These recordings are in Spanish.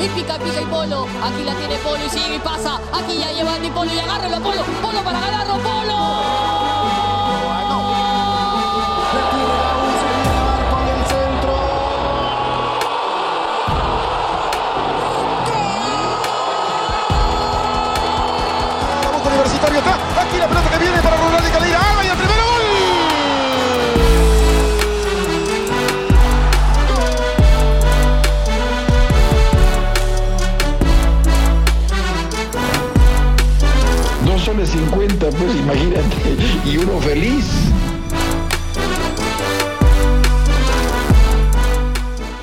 y pica, pica y Polo. Aquí la tiene Polo y sigue y pasa. Aquí ya lleva Andy Polo y agárralo a Polo. Polo para ganarlo, Polo. Universitario está. Dos soles 50, pues imagínate, y uno feliz.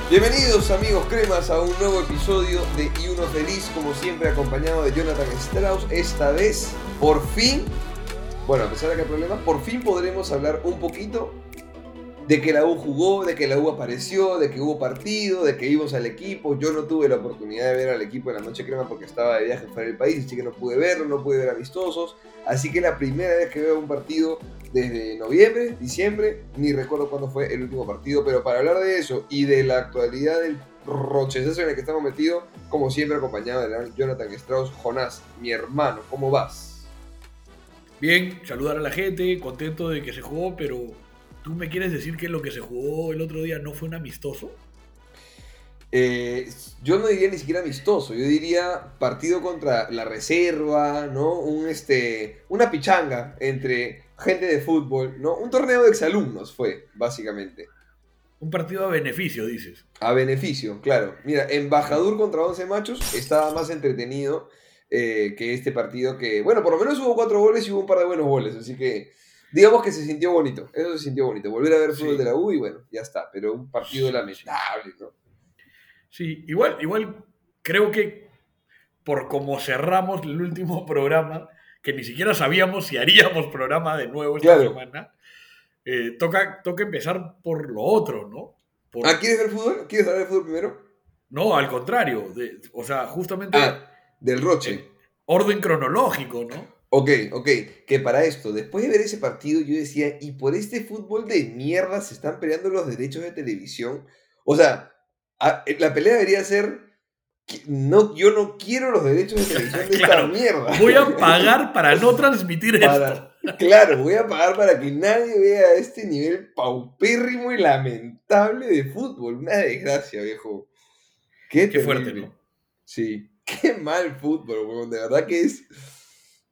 Bienvenidos amigos cremas a un nuevo episodio de Y Uno Feliz, como siempre acompañado de Jonathan Strauss. Esta vez, por fin, bueno, a pesar de que hay problemas, por fin podremos hablar un poquito de que la U jugó, de que la U apareció, de que hubo partido, de que vimos al equipo. Yo no tuve la oportunidad de ver al equipo en la noche crema porque estaba de viaje fuera del país, así que no pude verlo, no pude ver amistosos. Así que la primera vez que veo un partido desde noviembre, diciembre, ni recuerdo cuándo fue el último partido, pero para hablar de eso y de la actualidad del rochezazo en el que estamos metidos, como siempre acompañado de Jonathan Strauss, Jonás, mi hermano, ¿cómo vas? Bien, saludar a la gente, contento de que se jugó, pero ¿tú me quieres decir que lo que se jugó el otro día no fue un amistoso? Eh, yo no diría ni siquiera amistoso, yo diría partido contra la reserva, ¿no? Un, este, una pichanga entre gente de fútbol, ¿no? Un torneo de exalumnos fue, básicamente. Un partido a beneficio, dices. A beneficio, claro. Mira, Embajador contra 11 machos estaba más entretenido eh, que este partido que, bueno, por lo menos hubo cuatro goles y hubo un par de buenos goles, así que digamos que se sintió bonito, eso se sintió bonito. Volver a ver fútbol Sí. de la U y bueno, ya está, pero un partido lamentable, ¿no? Sí, igual, igual creo que por como cerramos el último programa, que ni siquiera sabíamos si haríamos programa de nuevo esta Claro. semana, eh, toca, toca empezar por lo otro, ¿no? Por- Ah, ¿quieres ver fútbol? ¿Quieres hablar de fútbol primero? No, al contrario. de- o sea, justamente Ah, del Roche. eh, orden cronológico, ¿no? Ok, ok, que para esto, después de ver ese partido, yo decía, ¿y por este fútbol de mierda se están peleando los derechos de televisión? O sea, a- eh, la pelea debería ser, no, yo no quiero los derechos de televisión de Claro, esta mierda. Voy a pagar para no transmitir esto. Para- claro, voy a pagar para que nadie vea este nivel paupérrimo y lamentable de fútbol. Una desgracia, viejo. Qué, Qué fuerte. ¿no? Sí, qué mal fútbol, weón. De verdad que es.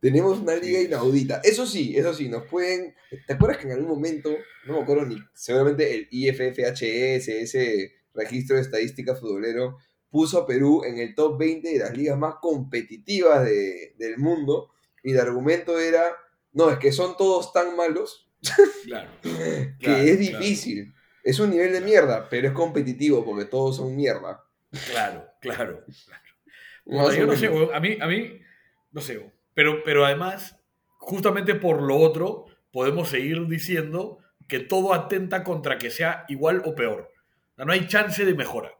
Tenemos una liga inaudita. Eso sí, eso sí, nos pueden. ¿Te acuerdas que en algún momento, no me acuerdo ni, seguramente el IFFHS, ese registro de estadística futbolero, puso a Perú en el top 20 de las ligas más competitivas de- del mundo? Y el argumento era: no, es que son todos tan malos Claro. que Claro, es claro. difícil. Es un nivel de mierda, pero es competitivo porque todos son mierda. Claro, claro. Puta, yo no sé, a mí, a mí, no sé. Pero, pero además, justamente por lo otro, podemos seguir diciendo que todo atenta contra que sea igual o peor. O sea, no hay chance de mejora.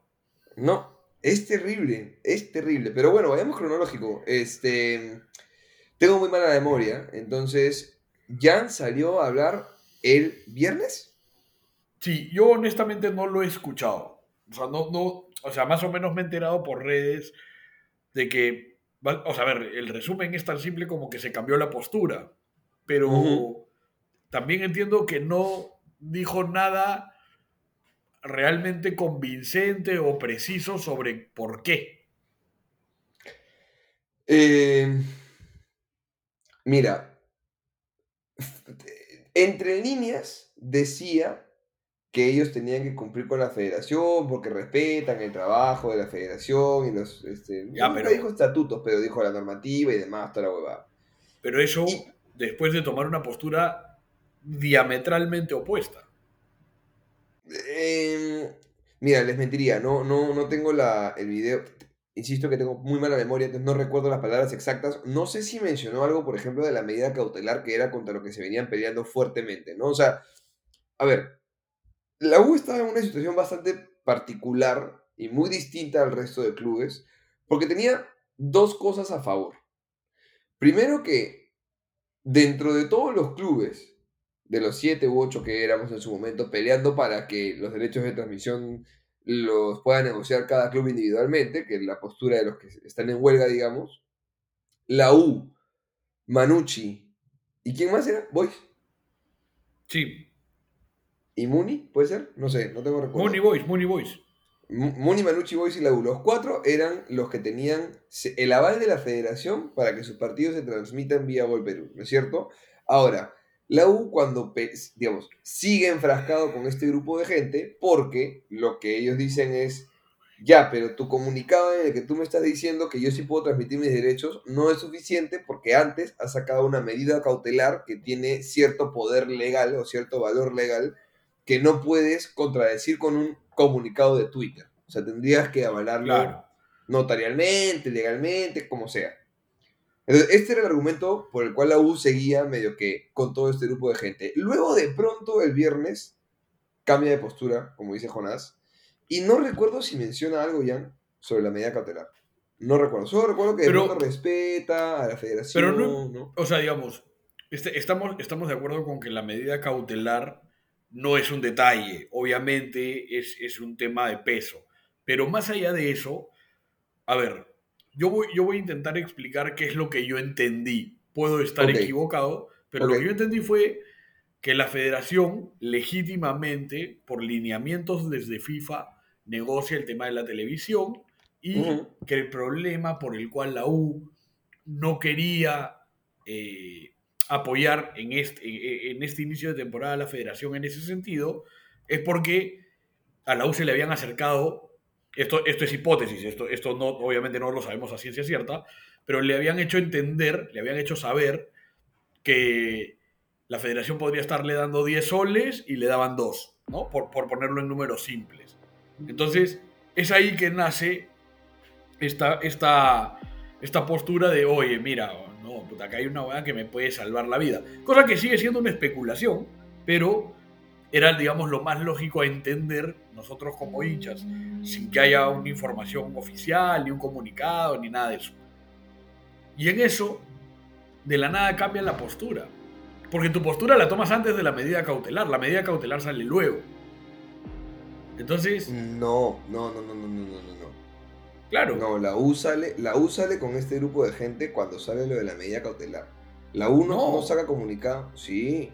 No, es terrible, es terrible. Pero bueno, vayamos cronológico. Este, tengo muy mala memoria, entonces, Jan salió a hablar el viernes. Sí, yo honestamente no lo he escuchado. O sea, no, no, o sea, más o menos me he enterado por redes de que, va- o sea, a ver, el resumen es tan simple como que se cambió la postura, pero también entiendo que no dijo nada realmente convincente o preciso sobre por qué. Eh, mira, entre líneas decía que ellos tenían que cumplir con la federación porque respetan el trabajo de la federación y los... Este, Ya, nunca pero- dijo estatutos, pero dijo la normativa y demás, toda la huevada. Pero eso Y- después de tomar una postura diametralmente opuesta. Eh, mira, les mentiría, no, no, no tengo la, el video. Insisto que tengo muy mala memoria, entonces no recuerdo las palabras exactas. No sé si mencionó algo, por ejemplo, de la medida cautelar que era contra lo que se venían peleando fuertemente, ¿no? O sea, a ver, la U estaba en una situación bastante particular y muy distinta al resto de clubes, porque tenía dos cosas a favor. Primero que dentro de todos los clubes, de los siete u ocho que éramos en su momento, peleando para que los derechos de transmisión los pueda negociar cada club individualmente, que es la postura de los que están en huelga, digamos. La U, Manucci, ¿y quién más era? Boys. Sí. ¿Y Muni? ¿Puede ser? No sé, no tengo recuerdo. Mooney Boys, Mooney Boys. Mu- Muni, Manucci, Boys y la U. Los cuatro eran los que tenían el aval de la federación para que sus partidos se transmitan vía Gol Perú, ¿no es cierto? Ahora, la U cuando, digamos, sigue enfrascado con este grupo de gente porque lo que ellos dicen es, ya, pero tu comunicado en el que tú me estás diciendo que yo sí puedo transmitir mis derechos no es suficiente porque antes has sacado una medida cautelar que tiene cierto poder legal o cierto valor legal que no puedes contradecir con un comunicado de Twitter. O sea, tendrías que avalarlo Claro. notarialmente, legalmente, como sea. Entonces, este era el argumento por el cual la U seguía medio que con todo este grupo de gente. Luego, de pronto, el viernes, cambia de postura, como dice Jonás, y no recuerdo si menciona algo, Jan, sobre la medida cautelar. No recuerdo. Solo recuerdo que de Pero- pronto respeta a la federación, Pero no- ¿no? O sea, digamos, este- estamos, estamos de acuerdo con que la medida cautelar no es un detalle, obviamente es, es un tema de peso. Pero más allá de eso, a ver, yo voy, yo voy a intentar explicar qué es lo que yo entendí. Puedo estar equivocado, pero lo que yo entendí fue que la federación legítimamente, por lineamientos desde FIFA, negocia el tema de la televisión y que el problema por el cual la U no quería eh, apoyar en este, en este inicio de temporada a la federación en ese sentido es porque a la U se le habían acercado, esto, esto es hipótesis, esto, esto no, obviamente no lo sabemos a ciencia cierta, pero le habían hecho entender, le habían hecho saber que la federación podría estarle dando 10 soles y le daban 2, ¿no? Por, por ponerlo en números simples. Entonces, es ahí que nace esta, esta, esta postura de, oye, mira, no, puta, acá hay una weá que me puede salvar la vida. Cosa que sigue siendo una especulación, pero era, digamos, lo más lógico a entender nosotros como hinchas, sin que haya una información oficial, ni un comunicado, ni nada de eso. Y en eso, de la nada cambia la postura. Porque tu postura la tomas antes de la medida cautelar. La medida cautelar sale luego. Entonces. No, no, no, no, no, no claro, No, la U sale, la con este grupo de gente cuando sale lo de la medida cautelar. La U no, No. no saca comunicado. Sí.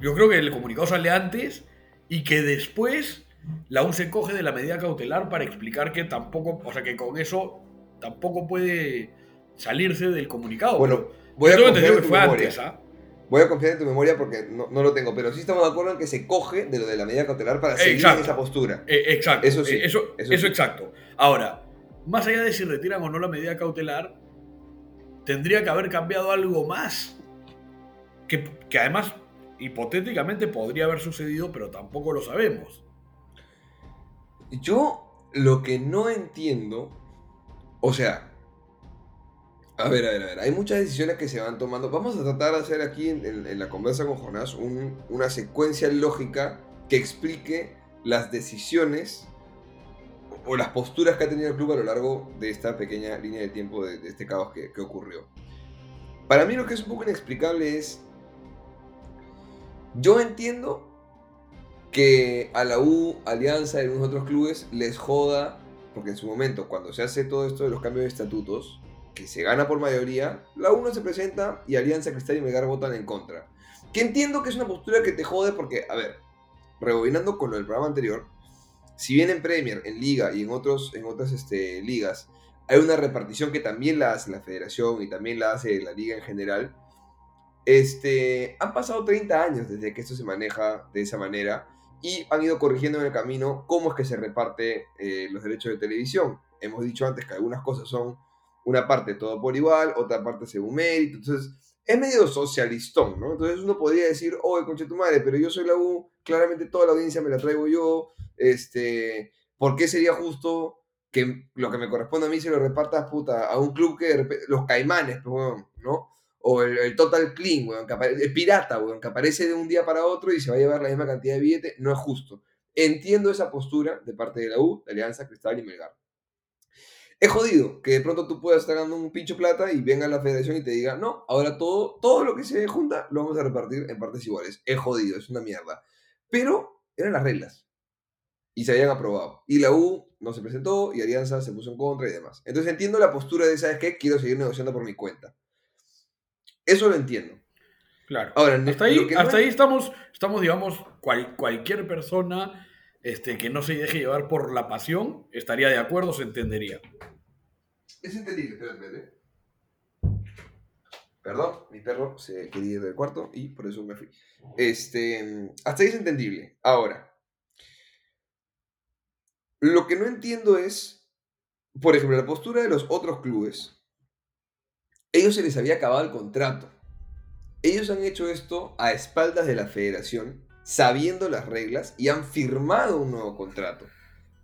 Yo creo que el comunicado sale antes y que después la U se coge de la medida cautelar para explicar que tampoco, o sea, que con eso tampoco puede salirse del comunicado. Bueno, voy a confiar en tu memoria. antes, ¿ah? Voy a confiar en tu memoria porque no, no lo tengo, pero sí estamos de acuerdo en que se coge de lo de la medida cautelar para seguir Exacto. en esa postura. Eh, exacto, Eso sí, eh, eso, eso eso sí. exacto. Ahora, más allá de si retiran o no la medida cautelar, tendría que haber cambiado algo más. Que, que además, hipotéticamente podría haber sucedido, pero tampoco lo sabemos. Yo lo que no entiendo, o sea, a ver, a ver, a ver, hay muchas decisiones que se van tomando. Vamos a tratar de hacer aquí en, la conversa con Jonás un- una secuencia lógica que explique las decisiones o las posturas que ha tenido el club a lo largo de esta pequeña línea de tiempo de, este caos que, que ocurrió. Para mí lo que es un poco inexplicable es, yo entiendo que a la U, Alianza y algunos otros clubes les joda, porque en su momento, cuando se hace todo esto de los cambios de estatutos, que se gana por mayoría, la U no se presenta y Alianza, Cristal y Melgar votan en contra. Que entiendo que es una postura que te jode porque, a ver, rebobinando con lo del programa anterior, si bien en Premier, en Liga y en, otros, en otras este, ligas hay una repartición que también la hace la federación y también la hace la liga en general, este, han pasado 30 años desde que esto se maneja de esa manera y han ido corrigiendo en el camino cómo es que se reparte eh, los derechos de televisión. Hemos dicho antes que algunas cosas son una parte todo por igual, otra parte según mérito, entonces es medio socialistón, ¿no? Entonces uno podría decir, oye, conche tu madre, pero yo soy la U, claramente toda la audiencia me la traigo yo, este, ¿por qué sería justo que lo que me corresponde a mí se lo repartas, a un club que de repente, los caimanes, pues, ¿no? O el, Total Clean, el pirata, weón, que aparece de un día para otro y se va a llevar la misma cantidad de billetes, no es justo. Entiendo esa postura de parte de la U, de Alianza, Cristal y Melgar. Es jodido que de pronto tú puedas estar dando un pincho plata y venga la federación y te diga, no, ahora todo, todo lo que se junta lo vamos a repartir en partes iguales. Es jodido, es una mierda. Pero eran las reglas. Y se habían aprobado. Y la U no se presentó y Alianza se puso en contra y demás. Entonces entiendo la postura de, ¿sabes qué? Quiero seguir negociando por mi cuenta. Eso lo entiendo. Claro. Ahora, hasta ahí, no hasta es- ahí estamos, estamos, digamos, cual- cualquier persona este, que no se deje llevar por la pasión estaría de acuerdo, se entendería. Es entendible, espérate, espérate. Perdón, mi perro se quería ir del cuarto y por eso me fui. Este, hasta ahí es entendible. Ahora, lo que no entiendo es, por ejemplo, la postura de los otros clubes. Ellos se les había acabado el contrato. Ellos han hecho esto a espaldas de la federación, sabiendo las reglas y han firmado un nuevo contrato.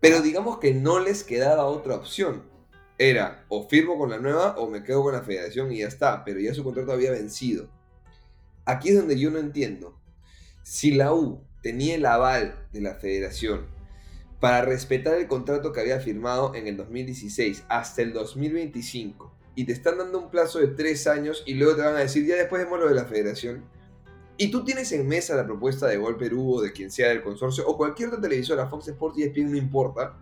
Pero digamos que no les quedaba otra opción era o firmo con la nueva o me quedo con la federación y ya está, pero ya su contrato había vencido. Aquí es donde yo no entiendo. Si la U tenía el aval de la federación para respetar el contrato que había firmado en el 2016 hasta el 2025 y te están dando un plazo de tres años y luego te van a decir ya después vemos lo de la federación y tú tienes en mesa la propuesta de Gol Perú o de quien sea del consorcio o cualquier otra televisora, Fox Sports y ESPN no importa,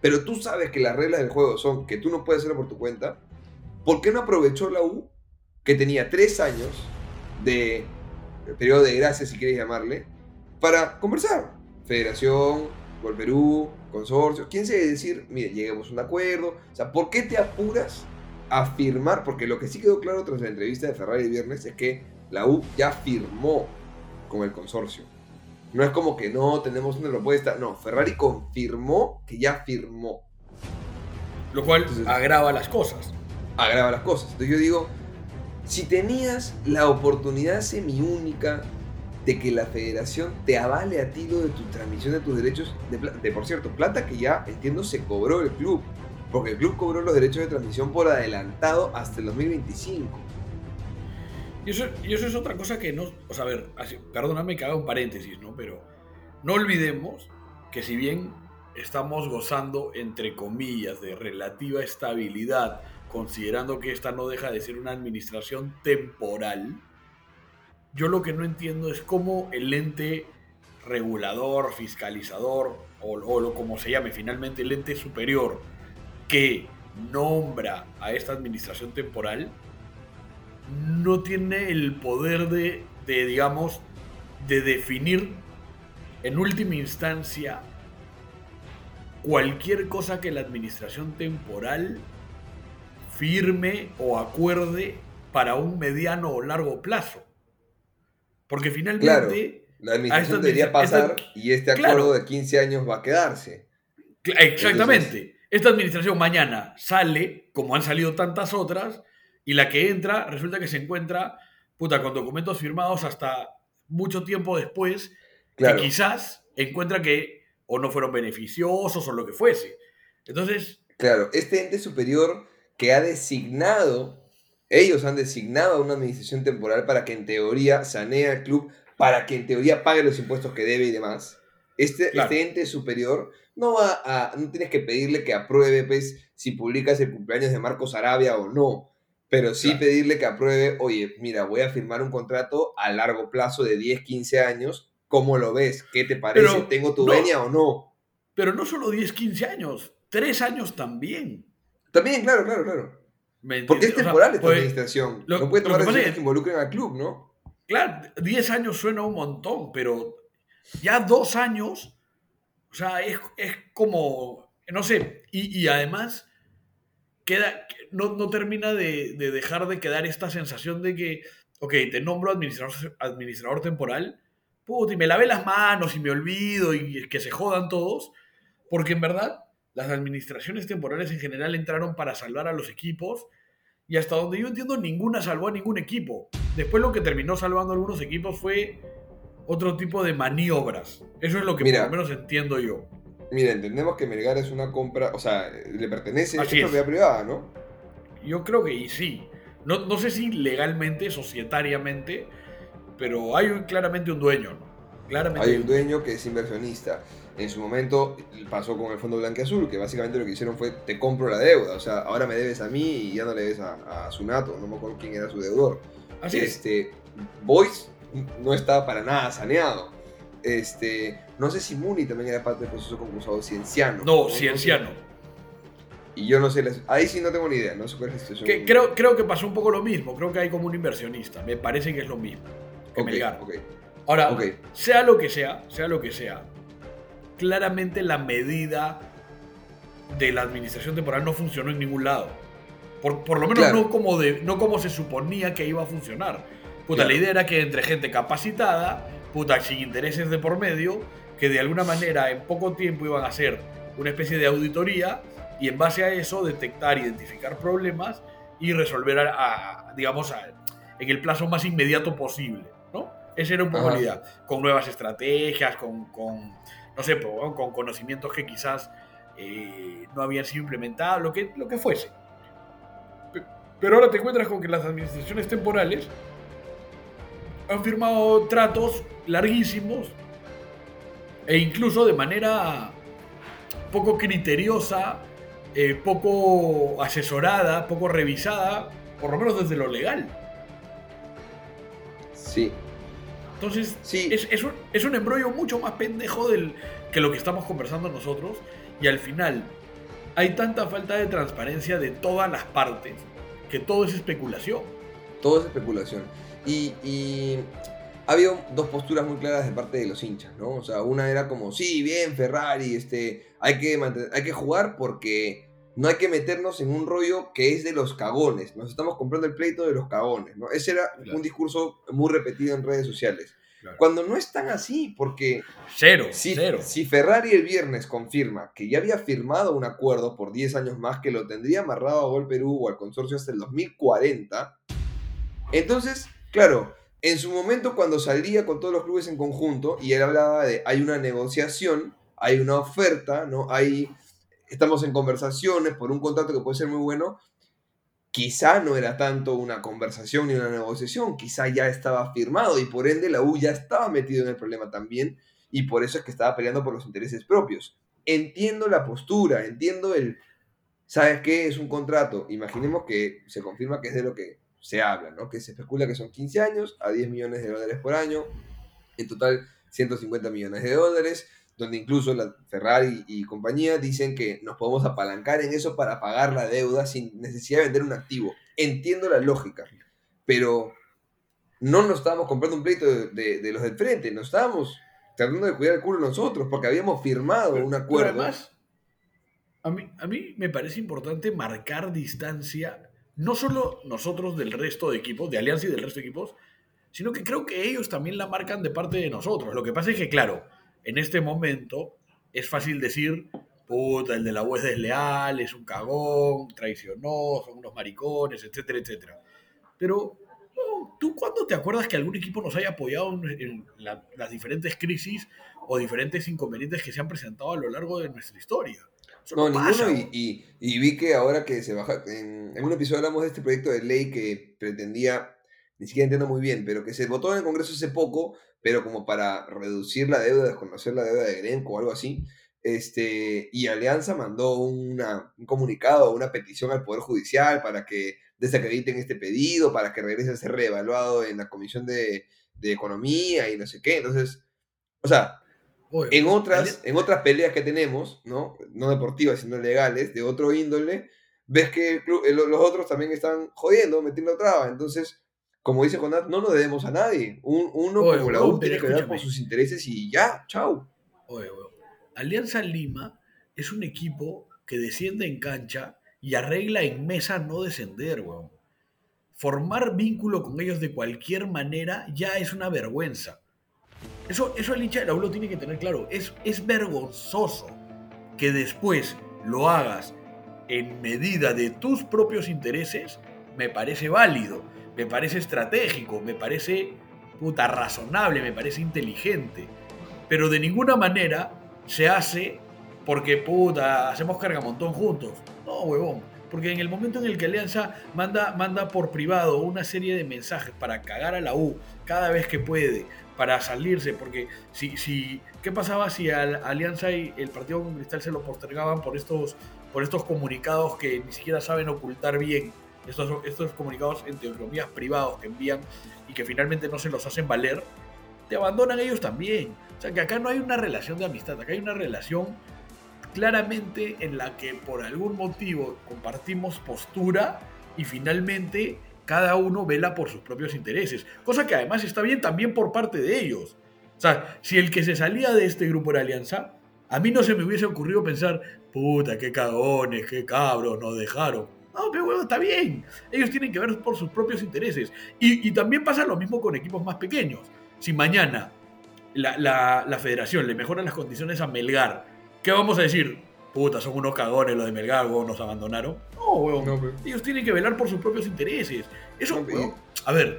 pero tú sabes que las reglas del juego son que tú no puedes hacerlo por tu cuenta, ¿por qué no aprovechó la U, que tenía tres años de periodo de gracia, si quieres llamarle, para conversar? Federación, Gol Perú, consorcio, ¿quién se decir, mire, lleguemos a un acuerdo? O sea, ¿por qué te apuras a firmar? Porque lo que sí quedó claro tras la entrevista de Ferrari el viernes es que la U ya firmó con el consorcio. No es como que no tenemos una propuesta. No, Ferrari confirmó que ya firmó. Lo cual Entonces- agrava las cosas. Agrava las cosas. Entonces yo digo, si tenías la oportunidad semiúnica de que la federación te avale a ti de tu transmisión de tus derechos, de, por cierto, plata que ya entiendo se cobró el club, porque el club cobró los derechos de transmisión por adelantado hasta el 2025. Y eso, y eso es otra cosa que no. O sea, a ver, así- perdóname que haga un paréntesis, ¿no? Pero no olvidemos que si bien estamos gozando, entre comillas, de relativa estabilidad, considerando que esta no deja de ser una administración temporal, yo lo que no entiendo es cómo el ente regulador, fiscalizador, o, lo como se llame finalmente, el ente superior que nombra a esta administración temporal, no tiene el poder de, de, digamos, de definir en última instancia cualquier cosa que la administración temporal firme o acuerde para un mediano o largo plazo. Porque finalmente, La administración debería pasar esta- y este claro. acuerdo de 15 años va a quedarse. exactamente, esta administración mañana sale, como han salido tantas otras, y la que entra resulta que se encuentra puta, con documentos firmados hasta mucho tiempo después, Claro. que quizás encuentra que o no fueron beneficiosos o lo que fuese. Entonces, Claro, este ente superior que ha designado, ellos han designado a una administración temporal para que en teoría sanee al club, para que en teoría pague los impuestos que debe y demás. Este, Claro. este ente superior no va a, no tienes que pedirle que apruebe pues, si publicas el cumpleaños de Marcos Arabia o no, pero sí Claro. pedirle que apruebe, oye, mira, voy a firmar un contrato a largo plazo de 10, 15 años, ¿cómo lo ves? ¿Qué te parece? Pero ¿Tengo tu no. venia o no? pero no solo 10, 15 años, 3 años también. También, claro, claro, claro. ¿Me Porque es entiendes? O sea, temporal esta pues, administración. lo- no puede tomar decisiones es- que involucren al club, ¿no? Claro, 10 años suena un montón, pero ya dos años, o sea, es, es como, no sé, y, y además queda, no, no termina de, de dejar de quedar esta sensación de que, ok, te nombro administrador, administrador temporal, puta, y me lavé las manos y me olvido y que se jodan todos, porque en verdad las administraciones temporales en general entraron para salvar a los equipos y hasta donde yo entiendo ninguna salvó a ningún equipo. Después lo que terminó salvando a algunos equipos fue otro tipo de maniobras. Eso es lo que Mira. por lo menos entiendo yo. Mira, entendemos que Melgar es una compra, o sea, le pertenece, Así es. propiedad privada, ¿no? Yo creo que sí. No, no sé si legalmente, societariamente, pero hay claramente un dueño, ¿no? Claramente. Hay un dueño que es inversionista. En su momento pasó con el Fondo Blanqueazul, que básicamente lo que hicieron fue te compro la deuda. O sea, ahora me debes a mí y ya no le debes a, a Sunato, no me acuerdo quién era su deudor. Así es. este, Boys no estaba para nada saneado. Este, No sé si Muni también era parte del proceso concursado, Cienciano. No, Cienciano. Y yo no sé, ahí sí no tengo ni idea, no sé cuál es la situación. Que, creo, creo que pasó un poco lo mismo. Creo que hay como un inversionista. Me parece que es lo mismo. Que Ok, Melgar. ok. Ahora, sea lo que sea, sea lo que sea, claramente la medida de la administración temporal no funcionó en ningún lado. Por, por lo menos Claro. no, como de, no como se suponía que iba a funcionar. Puta, Claro. la idea era que entre gente capacitada, puta, sin intereses de por medio, que de alguna manera en poco tiempo iban a hacer una especie de auditoría y en base a eso detectar, identificar problemas y resolver, a, a- digamos, a- en el plazo más inmediato posible. Esa era un poco la idea, con nuevas estrategias, con, con, no sé, pues, con conocimientos que quizás eh, no habían sido implementados, lo que, lo que fuese. Pe- Pero ahora te encuentras con que las administraciones temporales han firmado tratos larguísimos e incluso de manera poco criteriosa, eh, poco asesorada, poco revisada, por lo menos desde lo legal. Sí, Entonces, Sí. es, es un, es un embrollo mucho más pendejo del, que lo que estamos conversando nosotros. Y al final, hay tanta falta de transparencia de todas las partes que todo es especulación. todo es especulación. Y, y ha habido dos posturas muy claras de parte de los hinchas, ¿no? O sea, una era como, sí, bien, Ferrari, este, hay que, hay que jugar porque no hay que meternos en un rollo que es de los cagones. Nos estamos comprando el pleito de los cagones, ¿no? Ese era Claro. un discurso muy repetido en redes sociales. Claro. Cuando no es tan así, porque Cero, si, cero. si Ferrari el viernes confirma que ya había firmado un acuerdo por 10 años más que lo tendría amarrado a Gol Perú o al consorcio hasta el 2040, entonces, claro, en su momento cuando salía con todos los clubes en conjunto y él hablaba de hay una negociación, hay una oferta, ¿no? Hay, estamos en conversaciones por un contrato que puede ser muy bueno, quizá no era tanto una conversación ni una negociación, quizá ya estaba firmado y por ende la U ya estaba metido en el problema también y por eso es que estaba peleando por los intereses propios. Entiendo la postura, entiendo el, ¿sabes qué? Es un contrato. Imaginemos que se confirma que es de lo que se habla, ¿no? Que se especula que son 15 años a 10 millones de dólares por año, en total 150 millones de dólares, donde incluso la Ferrari y compañía dicen que nos podemos apalancar en eso para pagar la deuda sin necesidad de vender un activo. Entiendo la lógica, pero no nos estábamos comprando un pleito de, de- de los del frente, nos estábamos tratando de cuidar el culo nosotros porque habíamos firmado un Pero acuerdo. además, a mí, a mí me parece importante marcar distancia, no solo nosotros del resto de equipos, de Alianza y del resto de equipos, sino que creo que ellos también la marcan de parte de nosotros. Lo que pasa es que, claro, en este momento es fácil decir, puta, el de la U es desleal, es un cagón, traicionó, son unos maricones, etcétera, etcétera. Pero, no, ¿tú cuándo te acuerdas que algún equipo nos haya apoyado en, la- las diferentes crisis o diferentes inconvenientes que se han presentado a lo largo de nuestra historia? No, pasa, ninguno. ¿no? Y, y- y vi que ahora que se baja. En, en un episodio hablamos de este proyecto de ley que pretendía. Ni siquiera entiendo muy bien, pero que se votó en el Congreso hace poco, pero como para reducir la deuda, desconocer la deuda de Grenco o algo así. Este, y Alianza mandó una- un comunicado, una petición al Poder Judicial para que desacrediten este pedido, para que regrese a ser reevaluado en la Comisión de, de Economía y no sé qué. Entonces, o sea, en otras, en otras peleas que tenemos, ¿no? No deportivas, sino legales, de otro índole, ves que el club- eh, lo- los otros también están jodiendo, metiendo trabas. Entonces, como dice Jonat, no nos debemos a nadie. Un- uno Oye, como la U tiene que ver por sus intereses y ya, chau. Oye. Alianza Lima es un equipo que desciende en cancha y arregla en mesa no descender, weón. Formar vínculo con ellos de cualquier manera ya es una vergüenza. Eso, eso el hincha de la U lo tiene que tener claro. Es, es vergonzoso que después lo hagas en medida de tus propios intereses. Me parece válido, me parece estratégico, me parece puta razonable, me parece inteligente. Pero de ninguna manera se hace porque puta, hacemos cargamontón juntos. No, huevón. Porque en el momento en el que Alianza manda, manda por privado una serie de mensajes para cagar a la U cada vez que puede, para salirse, porque si, si ¿qué pasaba si a la Alianza y el partido con Cristal se lo postergaban por estos, por estos comunicados que ni siquiera saben ocultar bien? Estos, comunicados entre comillas privados que envían y que finalmente no se los hacen valer. te abandonan ellos también. O sea, que acá no hay una relación de amistad, acá hay una relación claramente en la que por algún motivo compartimos postura y finalmente cada uno vela por sus propios intereses. Cosa que además está bien también por parte de ellos. O sea, si el que se salía de este grupo era Alianza, a mí no se me hubiese ocurrido pensar, puta, qué cagones, qué cabros, nos dejaron. No, pero bueno, está bien. Ellos tienen que ver por sus propios intereses. Y, y también pasa lo mismo con equipos más pequeños. Si mañana la, la, la federación le mejora las condiciones a Melgar, ¿qué vamos a decir? Puta, son unos cagones los de Melgar, weón, nos abandonaron. No, weón. No, pero- Ellos tienen que velar por sus propios intereses. Eso, No, a ver,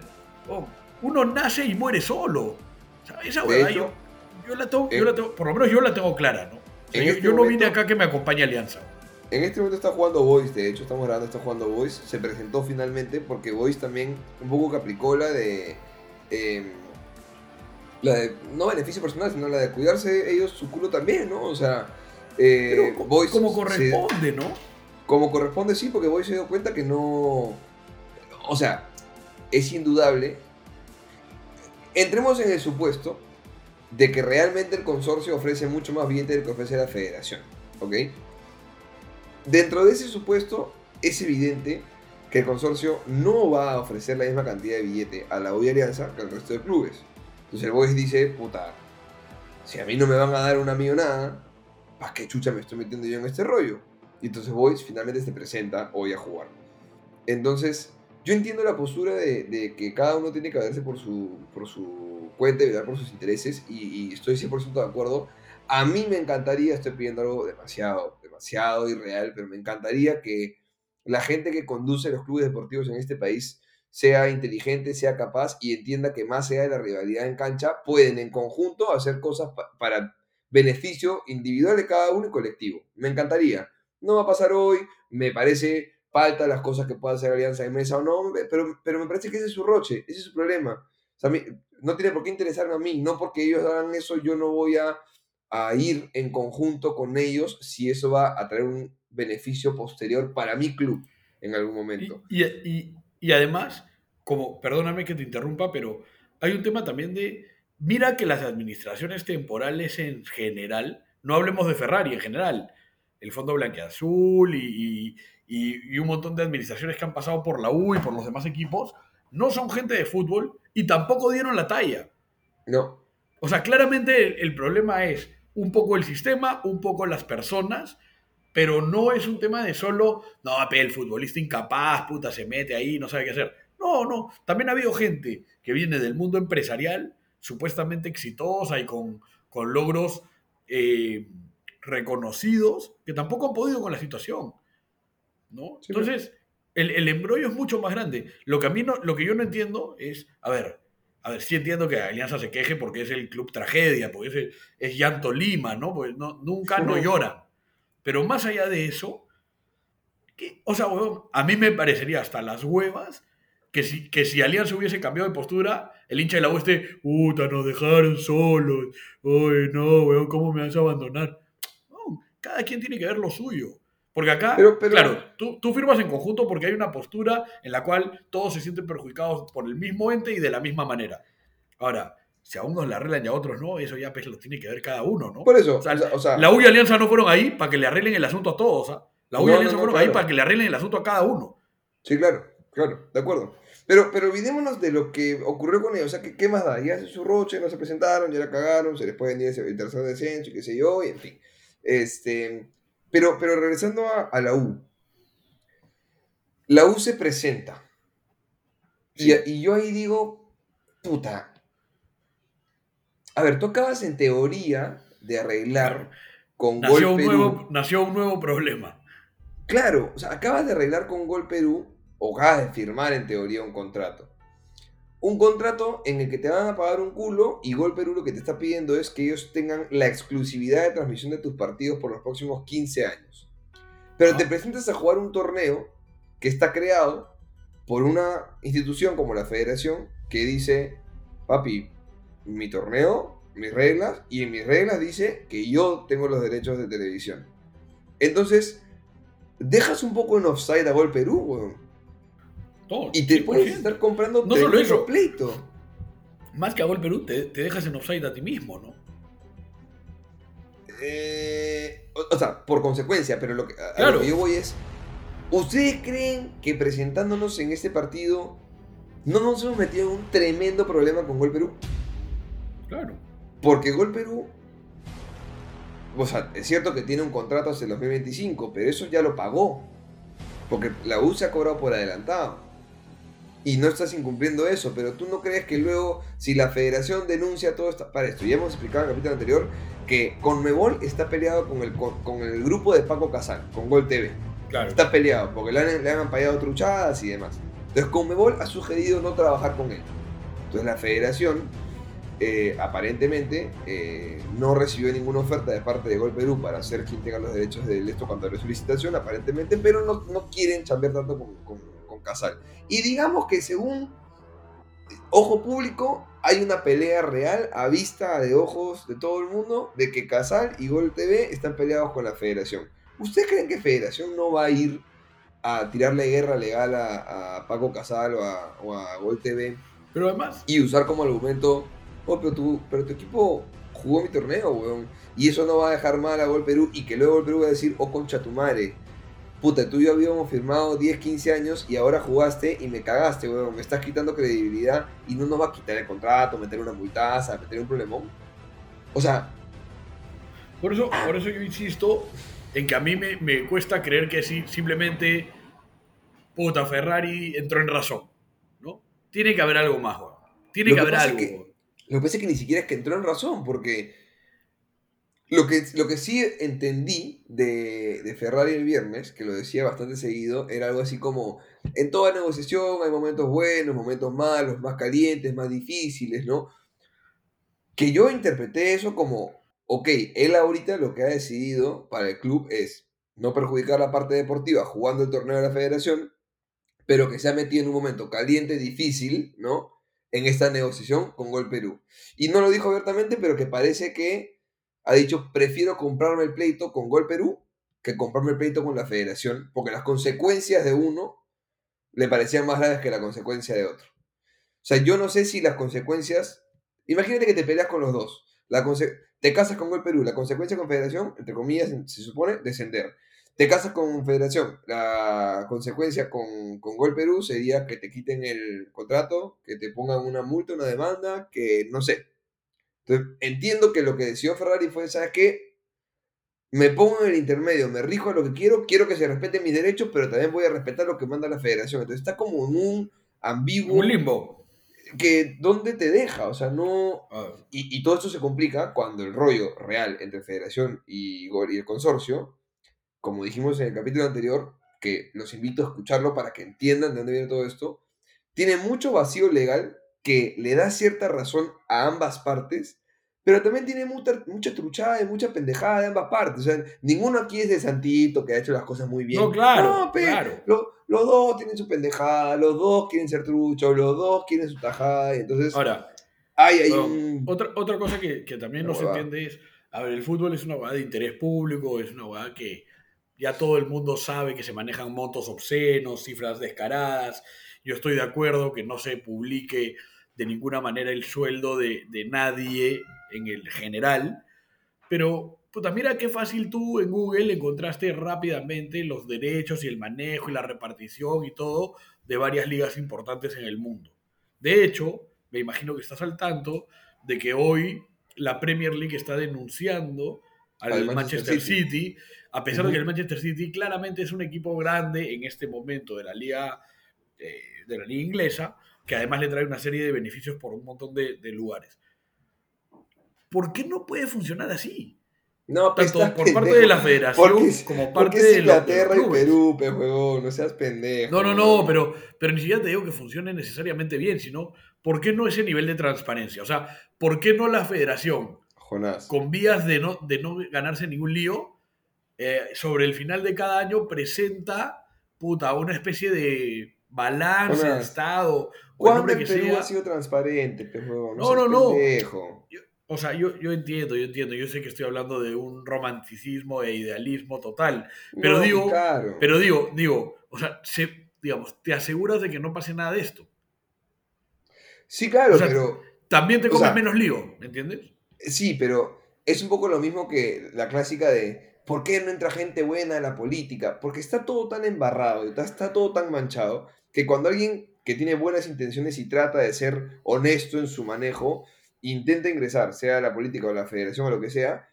uno nace y muere solo. O sea, esa hecho, yo, yo la tengo, en- yo la tengo- por lo menos yo la tengo clara, ¿no? O sea, En yo, este yo no vine acá que me acompañe Alianza. En este momento está jugando Boys, de hecho estamos grabando, está jugando Boys. Se presentó finalmente porque Boys también un poco que aplicó la de... eh, la de, no beneficio personal, sino la de cuidarse ellos su culo también, ¿no? O sea, eh, Pero como se- corresponde, ¿no? como corresponde, sí, porque Boys se dio cuenta que no... O sea, es indudable. Entremos en el supuesto de que realmente el consorcio ofrece mucho más billete del que ofrece la federación, ¿ok? Dentro de ese supuesto, es evidente que el consorcio no va a ofrecer la misma cantidad de billete a la U Alianza que al resto de clubes. Entonces el Boys dice, puta, si a mí no me van a dar una millonada, ¿para qué chucha me estoy metiendo yo en este rollo? Y entonces Boys finalmente se presenta hoy a jugar. Entonces, yo entiendo la postura de, de que cada uno tiene que verse por su, por su cuenta y velar por sus intereses, y, y estoy 100% de acuerdo. A mí me encantaría, estoy pidiendo algo demasiado, demasiado irreal, pero me encantaría que la gente que conduce los clubes deportivos en este país sea inteligente, sea capaz y entienda que más allá de la rivalidad en cancha, pueden en conjunto hacer cosas pa- para beneficio individual de cada uno y colectivo. Me encantaría. No va a pasar hoy, me parece falta las cosas que pueda hacer Alianza de Mesa o no, pero, pero me parece que ese es su roche, ese es su problema. No tiene por qué interesarme a mí, no porque ellos hagan eso, yo no voy a, a ir en conjunto con ellos si eso va a traer un beneficio posterior para mi club en algún momento. Y, y- y- y además, como, perdóname que te interrumpa, pero hay un tema también de, mira que las administraciones temporales en general, no hablemos de Ferrari en general, el Fondo Blanqueazul y, y, y- un montón de administraciones que han pasado por la U y por los demás equipos, no son gente de fútbol y tampoco dieron la talla. No, O sea, claramente el, el problema es un poco el sistema, un poco las personas, pero no es un tema de solo, no, el futbolista incapaz, puta, se mete ahí, no sabe qué hacer. No, no, también ha habido gente que viene del mundo empresarial, supuestamente exitosa y con, con logros eh, reconocidos, que tampoco han podido con la situación. ¿no? Sí, Entonces, el, el embrollo es mucho más grande. Lo que, a mí no, lo que yo no entiendo es, a ver, a ver, sí entiendo que Alianza se queje porque es el club tragedia, porque es, es llanto Lima, ¿no? Pues no, nunca no lloran. Pero más allá de eso, o sea, a mí me parecería hasta las huevas que si, que si Alianza hubiese cambiado de postura, el hincha de la U esté, puta, nos dejaron solos, oye, no, weón, ¿cómo me vas a abandonar? No, cada quien tiene que ver lo suyo. Porque acá, Pero- pero- claro, tú, tú firmas en conjunto porque hay una postura en la cual todos se sienten perjudicados por el mismo ente y de la misma manera. Ahora, si a unos le arreglan y a otros no, eso ya pues, lo tiene que ver cada uno, ¿no? por eso, O sea, o sea, La U y Alianza no fueron ahí para que le arreglen el asunto a todos. ¿ah? La U y No, no, Alianza no, fueron ahí claro. para que le arreglen el asunto a cada uno. Sí, claro, claro, de acuerdo. Pero, pero olvidémonos de lo que ocurrió con ellos. O sea, ¿qué, qué más da? Ya hace su roche, no se presentaron, ya la cagaron, se les puede venir el tercer descenso y qué sé yo, y en fin. Este, pero, pero regresando a, a la U. La U se presenta. Y, y yo ahí digo, puta. A ver, tú acabas en teoría de arreglar con Nació Gol un, Perú. nuevo, nació un nuevo problema. Claro, o sea, acabas de arreglar con Gol Perú, o acabas de firmar en teoría un contrato. Un contrato en el que te van a pagar un culo y Gol Perú lo que te está pidiendo es que ellos tengan la exclusividad de transmisión de tus partidos por los próximos 15 años. Pero Ah. te presentas a jugar un torneo que está creado por una institución como la federación que dice, papi, mi torneo, mis reglas, y en mis reglas dice que yo tengo los derechos de televisión. Entonces, dejas un poco en offside a Gol Perú, weón. Todo, Y te 100%. puedes estar comprando No solo eso. pleito. más que a gol Perú, te, te dejas en offside a ti mismo, ¿no? Eh, o, o sea, por consecuencia, pero lo que, a- a Claro. lo que yo voy es. ¿Ustedes creen que presentándonos en este partido no nos hemos metido en un tremendo problema con Gol Perú? Claro. Porque Gol Perú. O sea, es cierto que tiene un contrato hasta el 2025, pero eso ya lo pagó. Porque la U se ha cobrado por adelantado. Y no estás incumpliendo eso, pero tú no crees que luego, si la federación denuncia todo esto. Para esto, ya hemos explicado en el capítulo anterior que Conmebol está peleado con el, con, el grupo de Paco Casal, con Gol TV. Claro. Está peleado porque le han, le han pagado truchadas y demás. Entonces Conmebol ha sugerido no trabajar con él. Entonces la federación eh, aparentemente eh, no recibió ninguna oferta de parte de Gol Perú para ser quien tenga los derechos de esto cuando abrió su licitación, aparentemente, pero no, no quieren chambear tanto con, con, con Casal. Y digamos que según ojo público, hay una pelea real a vista de ojos de todo el mundo de que Casal y Gol TV están peleados con la federación. ¿Ustedes creen que Federación no va a ir a tirarle guerra legal a, a Paco Casal o a, o a Gol TV Pero además, y usar como argumento, oh, pero tu, pero tu equipo jugó mi torneo, weón. Y eso no va a dejar mal a Gol Perú y que luego Gol Perú va a decir, oh, concha tu madre. Puta, tú y yo habíamos firmado 10, 15 años y ahora jugaste y me cagaste, weón. Me estás quitando credibilidad y no nos va a quitar el contrato, meter una multaza, meter un problemón. O sea, por eso, por eso yo insisto en que a mí me, me cuesta creer que sí, simplemente, puta, Ferrari entró en razón, ¿no? Tiene que haber algo más, weón. Tiene Lo que que haber algo. que-. Lo que pasa es que ni siquiera es que entró en razón, porque lo que, lo que sí entendí de, de Ferrari el viernes, que lo decía bastante seguido, era algo así como, en toda negociación hay momentos buenos, momentos malos, más calientes, más difíciles, ¿no? Que yo interpreté eso como, ok, él ahorita lo que ha decidido para el club es no perjudicar la parte deportiva jugando el torneo de la federación, pero que se ha metido en un momento caliente, difícil, ¿no? En esta negociación con Gol Perú. Y no lo dijo abiertamente, pero que parece que ha dicho, prefiero comprarme el pleito con Gol Perú que comprarme el pleito con la federación, porque las consecuencias de uno le parecían más graves que la consecuencia de otro. O sea, yo no sé si las consecuencias... Imagínate que te peleas con los dos. La conse- te casas con Gol Perú, la consecuencia con Federación, entre comillas, se supone, descender. Te casas con Federación, la consecuencia con, con Gol Perú sería que te quiten el contrato, que te pongan una multa, una demanda, que no sé. Entonces, entiendo que lo que decidió Ferrari fue, ¿sabes qué? Me pongo en el intermedio, me rijo a lo que quiero, quiero que se respeten mis derechos, pero también voy a respetar lo que manda la federación. Entonces está como en un ambiguo Un limbo. que ¿dónde te deja? O sea, no... A ver, Y, y todo esto se complica cuando el rollo real entre Federación y, y el consorcio, como dijimos en el capítulo anterior, que los invito a escucharlo para que entiendan de dónde viene todo esto, tiene mucho vacío legal que le da cierta razón a ambas partes, pero también tiene mucha, mucha truchada y mucha pendejada de ambas partes. O sea, ninguno aquí es de santito que ha hecho las cosas muy bien. No, claro, No, pe, claro. lo- los dos tienen su pendejada, los dos quieren ser truchos, los dos quieren su tajada, y entonces Ahora, hay ahí no, un... otra, otra cosa que, que también no se entiende es, a ver, el fútbol es una hueá de interés público, es una hueá que ya todo el mundo sabe que se manejan montos obscenos, cifras descaradas. Yo estoy de acuerdo que no se publique de ninguna manera el sueldo de, de nadie en el general, pero puta, mira qué fácil tú en Google encontraste rápidamente los derechos y el manejo y la repartición y todo de varias ligas importantes en el mundo. De hecho, me imagino que estás al tanto de que hoy la Premier League está denunciando al, Al Manchester, Manchester City. a pesar de que el Manchester City claramente es un equipo grande en este momento de la liga eh, de la liga inglesa, que además le trae una serie de beneficios por un montón de, de lugares. ¿Por qué no puede funcionar así? No, pues, Tanto por parte de la federación Porque como parte de los, de los Inglaterra y. Perú, pe huevón, no seas pendejo. No, no, no, pero, pero ni siquiera te digo que funcione necesariamente bien, sino ¿por qué no ese nivel de transparencia? O sea, ¿por qué no la federación, Jonás. con vías de no, de no ganarse ningún lío, eh, sobre el final de cada año presenta, puta, una especie de balance, Jonás, estado, ¿Cuándo el que Perú sea? ha sido transparente? No, no, no. O sea, yo, yo entiendo, yo entiendo, yo sé que estoy hablando de un romanticismo e idealismo total, Pero No, digo- claro. pero digo, digo, o sea, se- digamos, te aseguras de que no pase nada de esto. Sí, claro, o sea, pero... también te O comes sea, menos lío, ¿me entiendes? Sí, pero es un poco lo mismo que la clásica de ¿por qué no entra gente buena a la política? Porque está todo tan embarrado, está, está todo tan manchado, que cuando alguien que tiene buenas intenciones y trata de ser honesto en su manejo, intenta ingresar, sea a la política o a la federación o lo que sea,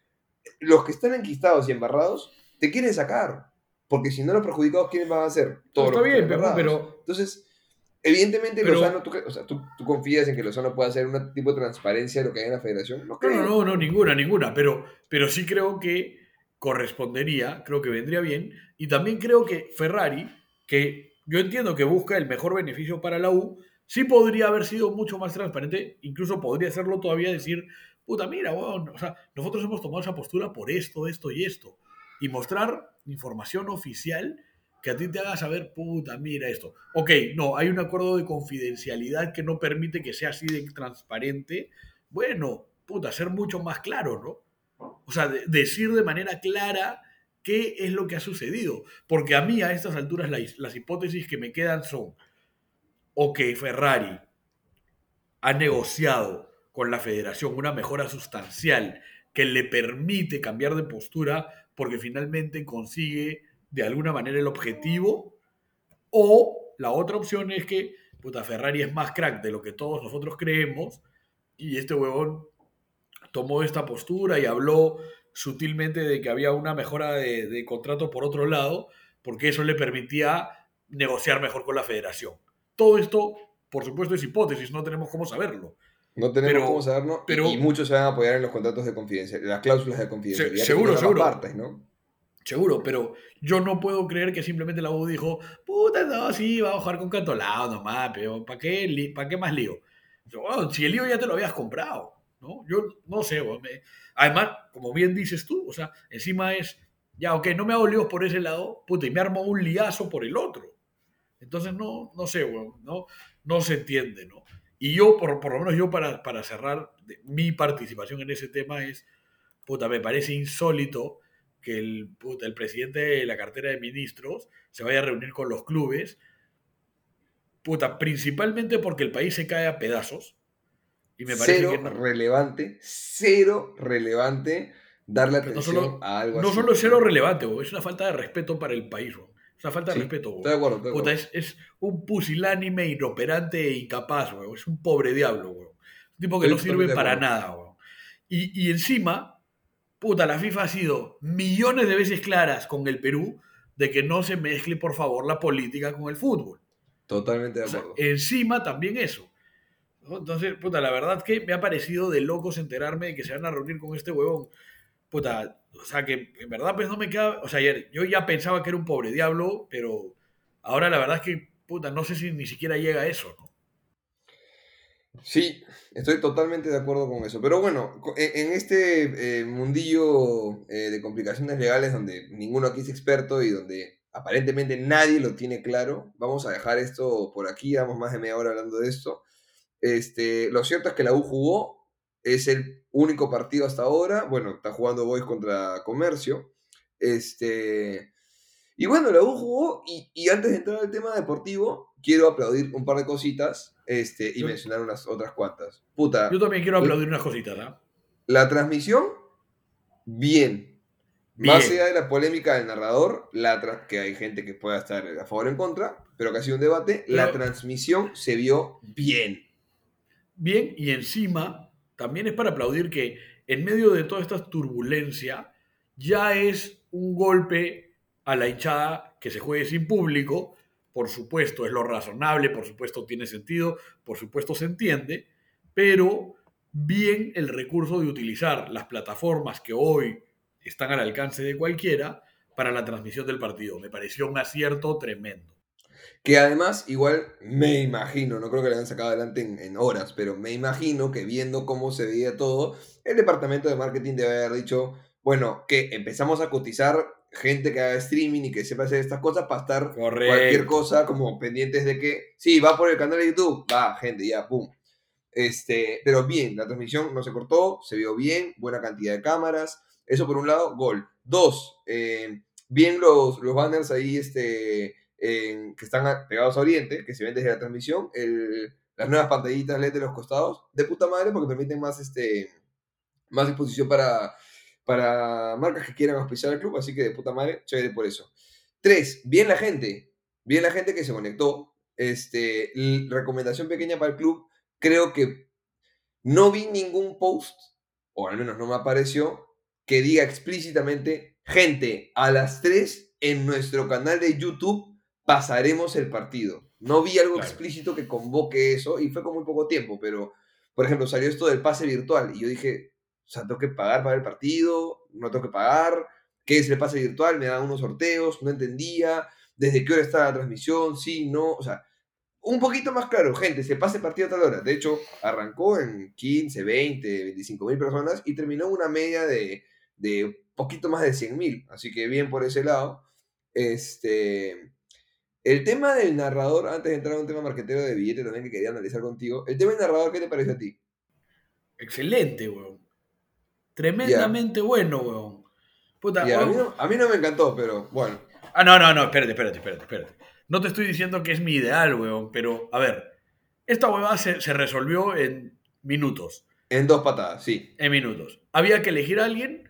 los que están enquistados y embarrados te quieren sacar. Porque si no los perjudicados, ¿quiénes van a ser? Todos está los bien, pero, pero Entonces, evidentemente Pero- Lozano, ¿tú, o sea, ¿tú, tú confías en que Lozano pueda hacer un tipo de transparencia de lo que hay en la federación? No No, creo. no, no, no, ninguna, ninguna, pero, pero sí creo que correspondería, creo que vendría bien, y también creo que Ferrari, que yo entiendo que busca el mejor beneficio para la U, sí podría haber sido mucho más transparente, incluso podría hacerlo todavía decir, puta, mira, weón, o sea, nosotros hemos tomado esa postura por esto, esto y esto, y mostrar información oficial que a ti te haga saber, puta, mira esto. Ok, no, hay un acuerdo de confidencialidad que no permite que sea así de transparente. Bueno, puta, ser mucho más claro, ¿no? O sea, de- decir de manera clara qué es lo que ha sucedido. Porque a mí a estas alturas las hipótesis que me quedan son o que Ferrari ha negociado con la federación una mejora sustancial que le permite cambiar de postura porque finalmente consigue de alguna manera el objetivo o la otra opción es que puta, Ferrari es más crack de lo que todos nosotros creemos y este huevón tomó esta postura y habló sutilmente de que había una mejora de, de contrato por otro lado, porque eso le permitía negociar mejor con la federación. Todo esto, por supuesto, es hipótesis, no tenemos cómo saberlo. No tenemos Pero- cómo saberlo. y- pero- y, muchos se van a apoyar en los contratos de confidencialidad, las cláusulas de confidencialidad. seguro, seguro. partes, ¿no? Seguro, pero yo no puedo creer que simplemente la U dijo, puta, no, sí, vamos a jugar con Cantolao nomás, pero ¿para qué, ¿para qué más lío? Yo, bueno, si el lío ya te lo habías comprado, ¿no? Yo no sé, además, como bien dices tú, o sea, encima es, ya, ok, no me hago líos por ese lado, puta, y me armo un liazo por el otro. Entonces, no, no sé, weón, no, no se entiende, ¿no? Y yo, por, por lo menos yo para, para cerrar, mi participación en ese tema es, puta, me parece insólito que el, puta, el presidente de la cartera de ministros se vaya a reunir con los clubes, puta, principalmente porque el país se cae a pedazos. Y me parece cero que no, relevante, cero relevante darle Pero no atención solo- a algo no así. solo es cero relevante, bo, es una falta de respeto para el país. bo. Es una falta de Sí, respeto. bo. Estoy de acuerdo, estoy de acuerdo. es, es un pusilánime, inoperante e incapaz. Es un pobre diablo. Un tipo que Estoy no sirve para acuerdo. nada. Y, y encima, puta, la FIFA ha sido millones de veces claras con el Perú de que no se mezcle, por favor, la política con el fútbol. Totalmente de O sea, acuerdo. encima también eso. ¿No? Entonces, puta, la verdad que me ha parecido de locos enterarme de que se van a reunir con este huevón. Puta, o sea, que en verdad pues no me queda... O sea, ayer yo ya pensaba que era un pobre diablo, pero ahora la verdad es que, puta, no sé si ni siquiera llega a eso, ¿no? Sí, estoy totalmente de acuerdo con eso. Pero bueno, co- en este eh, mundillo eh, de complicaciones legales donde ninguno aquí es experto y donde aparentemente nadie lo tiene claro, vamos a dejar esto por aquí, llevamos más de media hora hablando de esto. Este, lo cierto es que la U jugó, es el único partido hasta ahora, bueno, está jugando Boys contra Comercio. Este, y bueno, la U jugó y, y antes de entrar al tema deportivo, quiero aplaudir un par de cositas este, y Yo- mencionar unas otras cuantas. Puta, Yo también quiero aplaudir unas cositas, ¿ah? la transmisión, bien. Bien. Más allá de la polémica del narrador, la que hay gente que pueda estar a favor o en contra, pero que ha sido un debate, la transmisión se vio bien. Bien, y encima también es para aplaudir que en medio de toda esta turbulencia ya es un golpe a la hinchada que se juegue sin público. Por supuesto, es lo razonable, por supuesto tiene sentido, por supuesto se entiende, pero bien el recurso de utilizar las plataformas que hoy están al alcance de cualquiera para la transmisión del partido. Me pareció un acierto tremendo. Que además, igual me imagino, no creo que la hayan sacado adelante en, en horas, pero me imagino que viendo cómo se veía todo, el departamento de marketing debe haber dicho, bueno, que empezamos a cotizar gente que haga streaming y que sepa hacer estas cosas para estar Correcto. cualquier cosa como pendientes de que, sí, va por el canal de YouTube, va, gente, ya, pum. Este, pero bien, la transmisión no se cortó, se vio bien, buena cantidad de cámaras, eso por un lado, gol. Dos, eh, bien los, los banners ahí, este, que están pegados a Oriente, que se ven desde la transmisión, las nuevas pantallitas LED de los costados, de puta madre porque permiten más, este, más exposición para, para marcas que quieran auspiciar al club, así que de puta madre, chévere por eso. Tres, bien la gente, bien la gente que se conectó. Este, recomendación pequeña para el club, creo que no vi ningún post, o al menos no me apareció, que diga explícitamente, gente, a las 3 en nuestro canal de YouTube pasaremos el partido. No vi algo Claro. explícito que convoque eso y fue con muy poco tiempo, pero, por ejemplo, salió esto del pase virtual y yo dije, o sea, tengo que pagar para el partido, no tengo que pagar, ¿qué es el pase virtual? Me dan unos sorteos, no entendía, desde qué hora está la transmisión, sí, no, o sea, un poquito más claro, gente, se pase partido a tal hora. De hecho, arrancó en 15, 20, 25 mil personas y terminó una media de, de poquito más de 100 mil. Así que bien por ese lado. Este, el tema del narrador, antes de entrar a un tema marquetero de billete también que quería analizar contigo. El tema del narrador, ¿qué te pareció a ti? Excelente, weón. Tremendamente bueno, weón. Puta, Y a, weón. mí no, a mí no me encantó, pero bueno. Ah, no, no, no, espérate, espérate, espérate, espérate. No te estoy diciendo que es mi ideal, weón, pero a ver, esta huevada se, se resolvió en minutos. En dos patadas, sí. En minutos. Había que elegir a alguien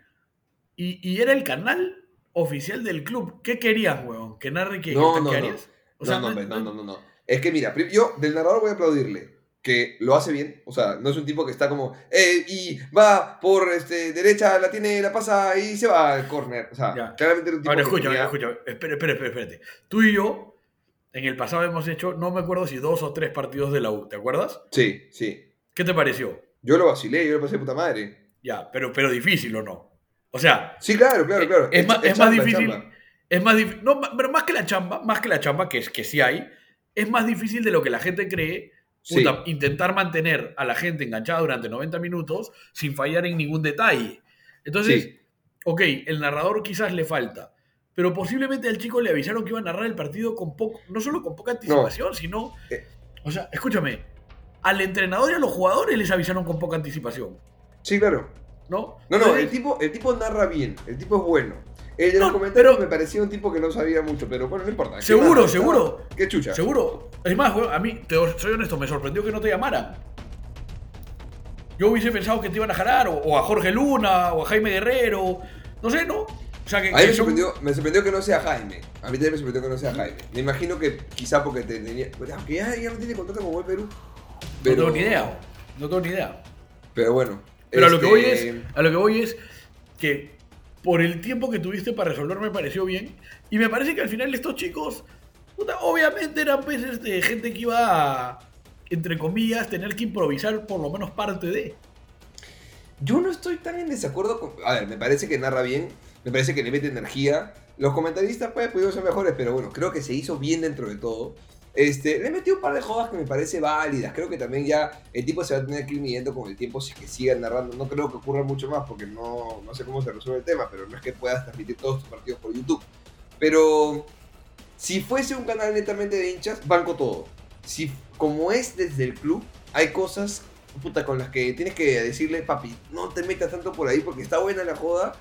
y, y era el canal oficial del club. ¿Qué querías, weón? ¿Que narre quién? No, ¿Qué no, no. harías? O sea, no, no, no, no, no, no. Es que mira, yo del narrador voy a aplaudirle. Que lo hace bien. O sea, no es un tipo que está como. "Eh, y va por este, derecha, la tiene, la pasa y se va al córner. O sea, Ya. claramente era un tipo Ahora, que escúchame, tenía- escúchame. Espera, espera, espera, espérate. Tú y yo, en el pasado hemos hecho, no me acuerdo si dos o tres partidos de la U, ¿te acuerdas? Sí, sí. ¿Qué te pareció? Yo lo vacilé, yo lo pasé de puta madre. Ya, pero, pero difícil o no. O sea, Sí, claro, claro, claro. es, más, es más chamba, difícil. chamba. Es más difícil. No, pero más que la chamba, más que la chamba, que, es, que sí hay, es más difícil de lo que la gente cree. puta, intentar mantener a la gente enganchada durante 90 minutos sin fallar en ningún detalle. Entonces, Sí. ok, el narrador quizás le falta, pero posiblemente al chico le avisaron que iba a narrar el partido con poco, no solo con poca anticipación, sino, Eh. o sea, escúchame, al entrenador y a los jugadores les avisaron con poca anticipación, Sí, claro. ¿No? No, no, el tipo, el tipo narra bien, el tipo es bueno. El de los comentarios pero- me parecía un tipo que no sabía mucho, pero bueno, no importa. ¿Qué Seguro, más? seguro. Qué chucha. Seguro. Es más, a mí, te soy honesto, me sorprendió que no te llamaran. Yo hubiese pensado que te iban a jalar, o, o a Jorge Luna, o a Jaime Guerrero, no sé, ¿no? O sea, que, A mí que me son- sorprendió, me sorprendió que no sea Jaime. A mí también me sorprendió que no sea Jaime. Me imagino que quizá porque te tenía. Aunque ya, ya no tiene contrato con Gol Perú. No tengo ni idea. No tengo ni idea. Pero bueno. Pero a lo que voy este, es, a lo que voy es que por el tiempo que tuviste para resolver me pareció bien. Y me parece que al final estos chicos, puta, obviamente eran peces de gente que iba a, entre comillas, tener que improvisar por lo menos parte de. Yo no estoy tan en desacuerdo con. A ver, me parece que narra bien. Me parece que le mete energía. Los comentaristas pues, pudieron ser mejores, pero bueno, creo que se hizo bien dentro de todo. Este, le metió un par de jodas que me parece válidas. Creo que también ya el tipo se va a tener que ir midiendo con el tiempo si que siga narrando. No creo que ocurra mucho más porque no, no sé cómo se resuelve el tema, pero no es que puedas transmitir todos tus partidos por YouTube. Pero si fuese un canal netamente de hinchas, banco todo. Si, como es desde el club, hay cosas con las que tienes que decirle, papi, no te metas tanto por ahí porque está buena la joda,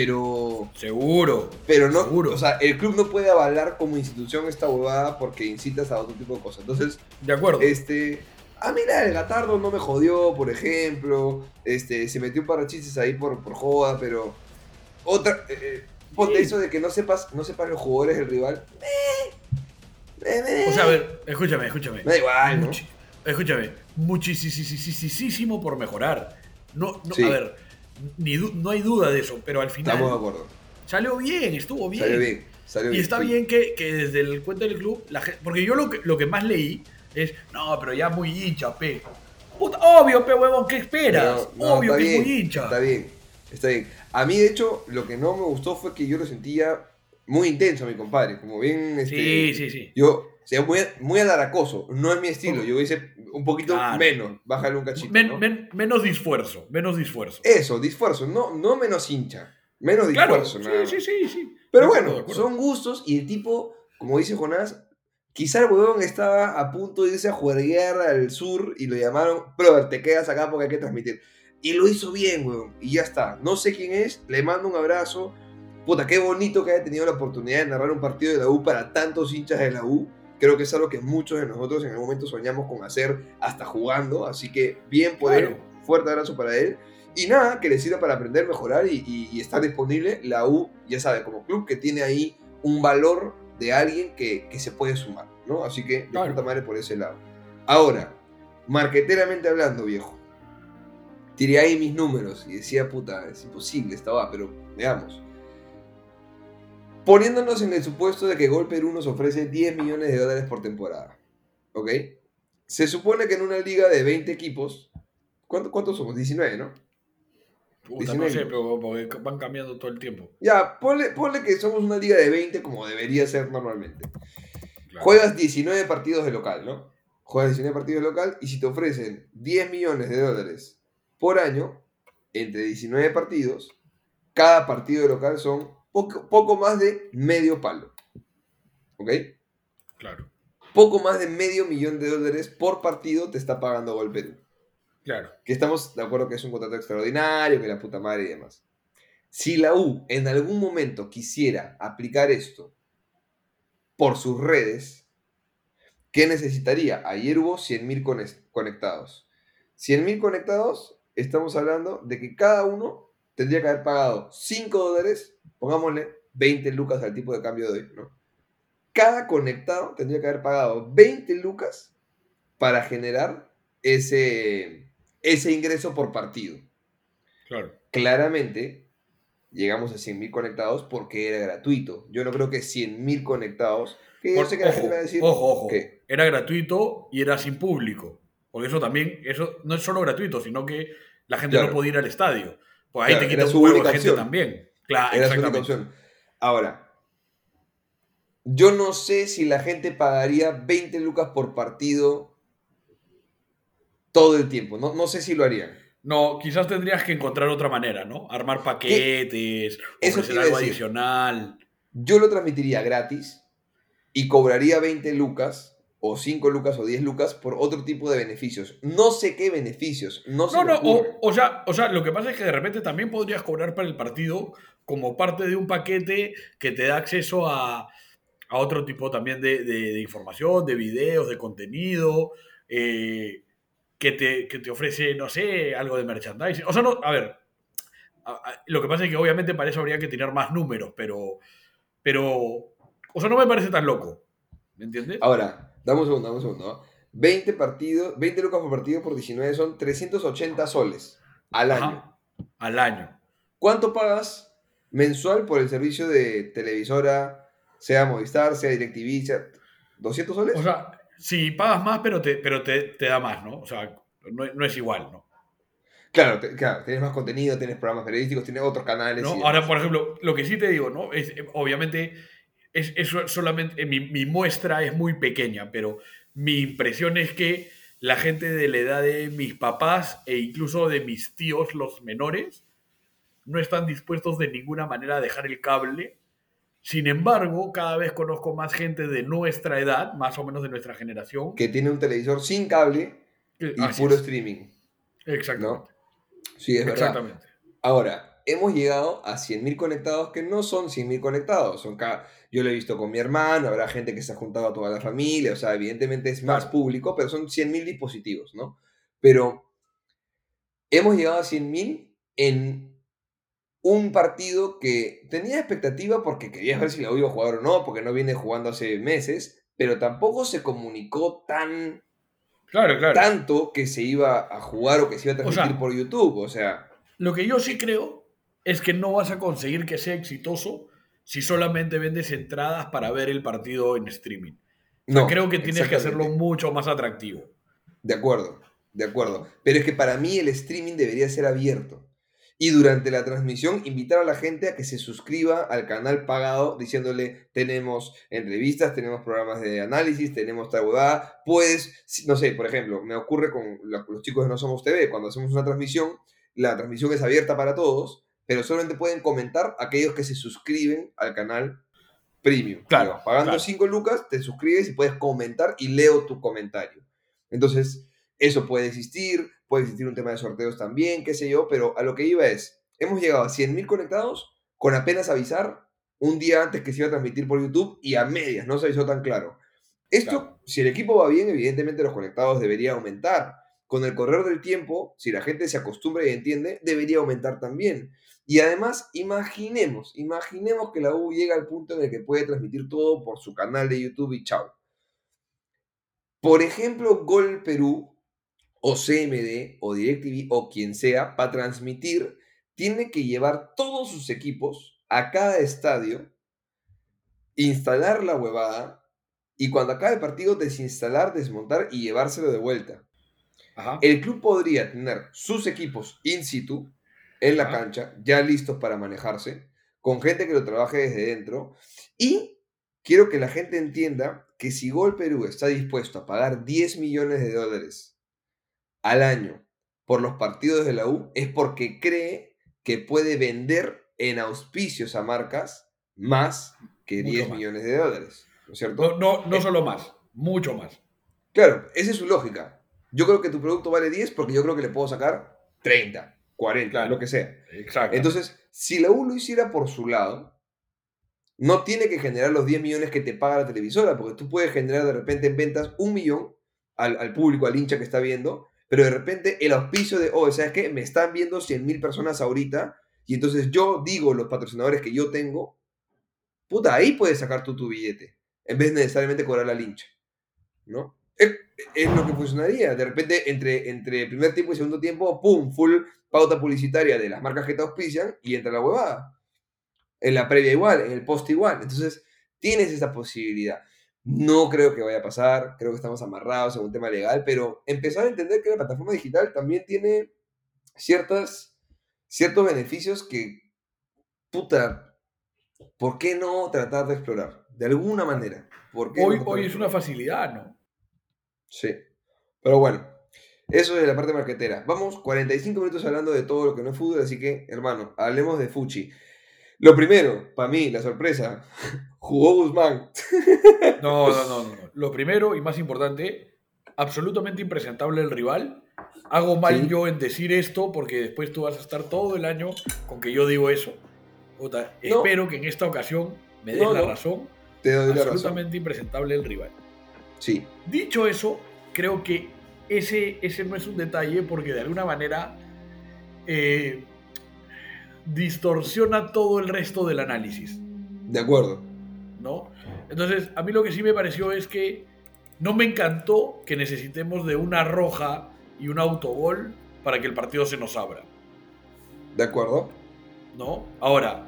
pero Seguro. pero no, Seguro. o sea, el club no puede avalar como institución esta huevada porque incitas a otro tipo de cosas. Entonces, De acuerdo. este, a mí la del Gatardo no me jodió, por ejemplo, este, se metió un par de chistes ahí por, por joda, pero otra, eh, eh, ponte Sí. eso de que no sepas, no sepas los jugadores del rival, eh, eh, eh, O sea, a ver, escúchame, escúchame. me da igual, ¿no? Muchi- escúchame, muchísimo por mejorar. No, no, Sí. A ver, ni no hay duda de eso, pero al final Estamos de acuerdo. salió bien, estuvo bien. Salió bien, salió Y bien. está sí. bien que, que desde el cuento del club, la gente, porque yo lo que, lo que más leí es, no, pero ya muy hincha, pe. Puta, obvio, pe, huevón, ¿qué esperas? No, obvio que bien, es muy hincha. Está bien, está bien. A mí, de hecho, lo que no me gustó fue que yo lo sentía muy intenso mi compadre. Como bien. Este, Sí, sí, sí. Yo, sea, muy, muy alaracoso. No es mi estilo. Yo hice un poquito Claro. menos. Bájale un cachito. Men- ¿no? men- menos disfuerzo, menos disfuerzo. Eso, disfuerzo. No, no menos hincha. Menos claro, disfuerzo. nada sí, sí, sí, sí. Pero acuerdo, bueno, son gustos y el tipo, como dice Jonás, quizá el huevón estaba a punto de irse a juerguear al sur y lo llamaron, brother, te quedas acá porque hay que transmitir. Y lo hizo bien, huevón, y ya está. No sé quién es, le mando un abrazo. Puta, qué bonito que haya tenido la oportunidad de narrar un partido de la U para tantos hinchas de la U. Creo que es algo que muchos de nosotros en algún momento soñamos con hacer hasta jugando. Así que bien por él. Claro. Fuerte abrazo para él. Y nada, que le sirva para aprender, mejorar y, y- y estar disponible. La U, ya sabe, como club que tiene ahí un valor de alguien que, que se puede sumar, ¿no? Así que de Claro. puta madre por ese lado. Ahora, marqueteramente hablando, viejo. Tiré ahí mis números y decía, puta, es imposible, estaba, pero veamos. Poniéndonos en el supuesto de que Gol Perú nos ofrece 10 millones de dólares por temporada. ¿Ok? Se supone que en una liga de 20 equipos. ¿cuánto- ¿Cuántos somos? 19, ¿no? Puta, no 19. sé, pero porque van cambiando todo el tiempo. Ya, ponle, ponle que somos una liga de 20 como debería ser normalmente. Claro. Juegas 19 partidos de local, ¿no? Juegas 19 partidos de local y si te ofrecen 10 millones de dólares por año, entre 19 partidos, cada partido de local son poco, poco más de medio palo. ¿Ok? Claro, Poco más de medio millón de dólares por partido te está pagando Gol Perú. claro. Que estamos de acuerdo que es un contrato extraordinario, que la puta madre y demás. Si la U en algún momento quisiera aplicar esto por sus redes, ¿qué necesitaría? Ayer hubo 100.000 cones- conectados. 100.000 conectados, estamos hablando de que cada uno tendría que haber pagado 5 dólares, pongámosle 20 lucas al tipo de cambio de hoy, ¿no? Cada conectado tendría que haber pagado 20 lucas para generar ese, ese ingreso por partido. Claro. Claramente, llegamos a 100.000 conectados porque era gratuito. Yo no creo que 100.000 conectados, que yo Por- sé que la ojo, gente va a decir ojo, ojo. que Era gratuito y era sin público. Porque eso también, eso no es solo gratuito, sino que la gente Claro. no podía ir al estadio. Pues ahí Claro, te quita su un huevo de gente también. Claro, era su exactamente. opción. Ahora, yo no sé si la gente pagaría 20 lucas por partido todo el tiempo. No, no sé si lo harían. No, quizás tendrías que encontrar otra manera, ¿no? Armar paquetes, Eso ofrecer algo decir. adicional. Yo lo transmitiría gratis y cobraría 20 lucas o 5 lucas o 10 lucas por otro tipo de beneficios. No sé qué beneficios. No, se No, no, o, o sea, o sea, lo que pasa es que de repente también podrías cobrar para el partido como parte de un paquete que te da acceso a, a otro tipo también de, de- de información, de videos, de contenido, eh, que, te, que te ofrece, no sé, algo de merchandising. O sea, no, a ver, a- a- lo que pasa es que obviamente para eso habría que tener más números, pero, pero, o sea, no me parece tan loco, ¿me entiendes? Ahora, dame un segundo, dame un segundo. ¿ah? 20 partidos, 20 lucas por partido por 19 son 380 soles al año. Al año. ¿Cuánto pagas mensual por el servicio de televisora, sea Movistar, sea DirecTV, sea 200 soles? O sea, si pagas más, pero te, pero te, te da más, ¿no? O sea, no, no es igual, ¿no? claro, te- claro, tienes más contenido, tienes programas periodísticos, tienes otros canales. ¿No? Ahora, por ejemplo, lo que sí te digo, ¿no? Es, eh, obviamente, es, es solamente, eh, mi, mi muestra es muy pequeña, pero mi impresión es que la gente de la edad de mis papás e incluso de mis tíos, los menores, no están dispuestos de ninguna manera a dejar el cable. Sin embargo, cada vez conozco más gente de nuestra edad, más o menos de nuestra generación. que tiene un televisor sin cable y así puro es. streaming. Exactamente. Sí, es verdad. Exactamente. Ahora, hemos llegado a 100.000 conectados que no son 100.000 conectados. Son ca- Yo lo he visto con mi hermano, habrá gente que se ha juntado a toda la familia, o sea, evidentemente es más público, pero son 100.000 dispositivos, ¿no? Pero hemos llegado a 100.000 en un partido que tenía expectativa porque querías ver si la iba a jugar o no, porque no viene jugando hace meses, pero tampoco se comunicó tan Claro, claro. tanto que se iba a jugar o que se iba a O transmitir sea, por YouTube, o sea, Lo que yo sí creo es que no vas a conseguir que sea exitoso si solamente vendes entradas para ver el partido en streaming. O sea, no. creo que tienes que hacerlo mucho más atractivo. De acuerdo, de acuerdo. Pero es que para mí el streaming debería ser abierto. Y durante la transmisión invitar a la gente a que se suscriba al canal pagado diciéndole tenemos entrevistas, tenemos programas de análisis, tenemos tal huevada. Puedes, no sé, por ejemplo, me ocurre con los chicos de No Somos TV, cuando hacemos una transmisión, la transmisión es abierta para todos, pero solamente pueden comentar aquellos que se suscriben al canal premium. Claro, Digamos, pagando claro. 5 lucas, te suscribes y puedes comentar y leo tu comentario. Entonces, eso puede existir, puede existir un tema de sorteos también, qué sé yo, pero a lo que iba es, hemos llegado a 100.000 conectados con apenas avisar un día antes que se iba a transmitir por YouTube y a medias, no se avisó tan claro. Esto, Claro. si el equipo va bien, evidentemente los conectados debería aumentar. Con el correr del tiempo, si la gente se acostumbra y entiende, debería aumentar también. Y además, imaginemos, imaginemos que la U llega al punto en el que puede transmitir todo por su canal de YouTube y chao. Por ejemplo, Gol Perú o CMD o DirecTV o quien sea, para transmitir, tiene que llevar todos sus equipos a cada estadio, instalar la huevada y cuando acabe el partido desinstalar, desmontar y llevárselo de vuelta. Ajá. El club podría tener sus equipos in situ, en la Ajá. cancha, ya listos para manejarse, con gente que lo trabaje desde dentro. Y quiero que la gente entienda que si Gol Perú está dispuesto a pagar 10 millones de dólares al año por los partidos de la U, es porque cree que puede vender en auspicios a marcas más que Mucho 10 más. millones de dólares. ¿No es cierto? No, no, no solo más, mucho más. Claro, esa es su lógica. Yo creo que tu producto vale 10 porque yo creo que le puedo sacar 30, 40, Claro. lo que sea. Exacto. Entonces, si la U lo hiciera por su lado, no tiene que generar los 10 millones que te paga la televisora, porque tú puedes generar de repente en ventas un millón al, al público, al hincha que está viendo, pero de repente el auspicio de, oh, ¿sabes qué? Me están viendo 100 mil personas ahorita, y entonces yo digo los patrocinadores que yo tengo, puta, ahí puedes sacar tú tu billete, en vez de necesariamente cobrar al hincha, ¿no? Es, es lo que funcionaría. De repente, entre, entre primer tiempo y segundo tiempo, ¡pum! Full pauta publicitaria de las marcas que te auspician y entra la huevada. En la previa igual, en el post igual. Entonces, tienes esa posibilidad. No creo que vaya a pasar, creo que estamos amarrados en un tema legal, pero empezar a entender que la plataforma digital también tiene ciertas, ciertos beneficios que, puta, ¿por qué no tratar de explorar? De alguna manera. ¿Por qué no Hoy, hoy es una facilidad, ¿no? Sí. Pero bueno, eso es la parte marquetera. Vamos, 45 minutos hablando de todo lo que no es fútbol, así que, hermano, hablemos de Fuchi. Lo primero, para mí, la sorpresa, jugó Guzmán. No, no, no, no. Lo primero y más importante, absolutamente impresentable el rival. Hago mal Sí. yo en decir esto porque después tú vas a estar todo el año con que yo digo eso. No. espero que en esta ocasión me des No, la razón. Te doy la razón. Absolutamente impresentable el rival. Sí, Dicho eso, creo que ese, ese no es un detalle porque de alguna manera eh, distorsiona todo el resto del análisis. de acuerdo. ¿no? Entonces, a mí lo que sí me pareció es que no me encantó que necesitemos de una roja y un autogol para que el partido se nos abra, De acuerdo. ¿no? Ahora,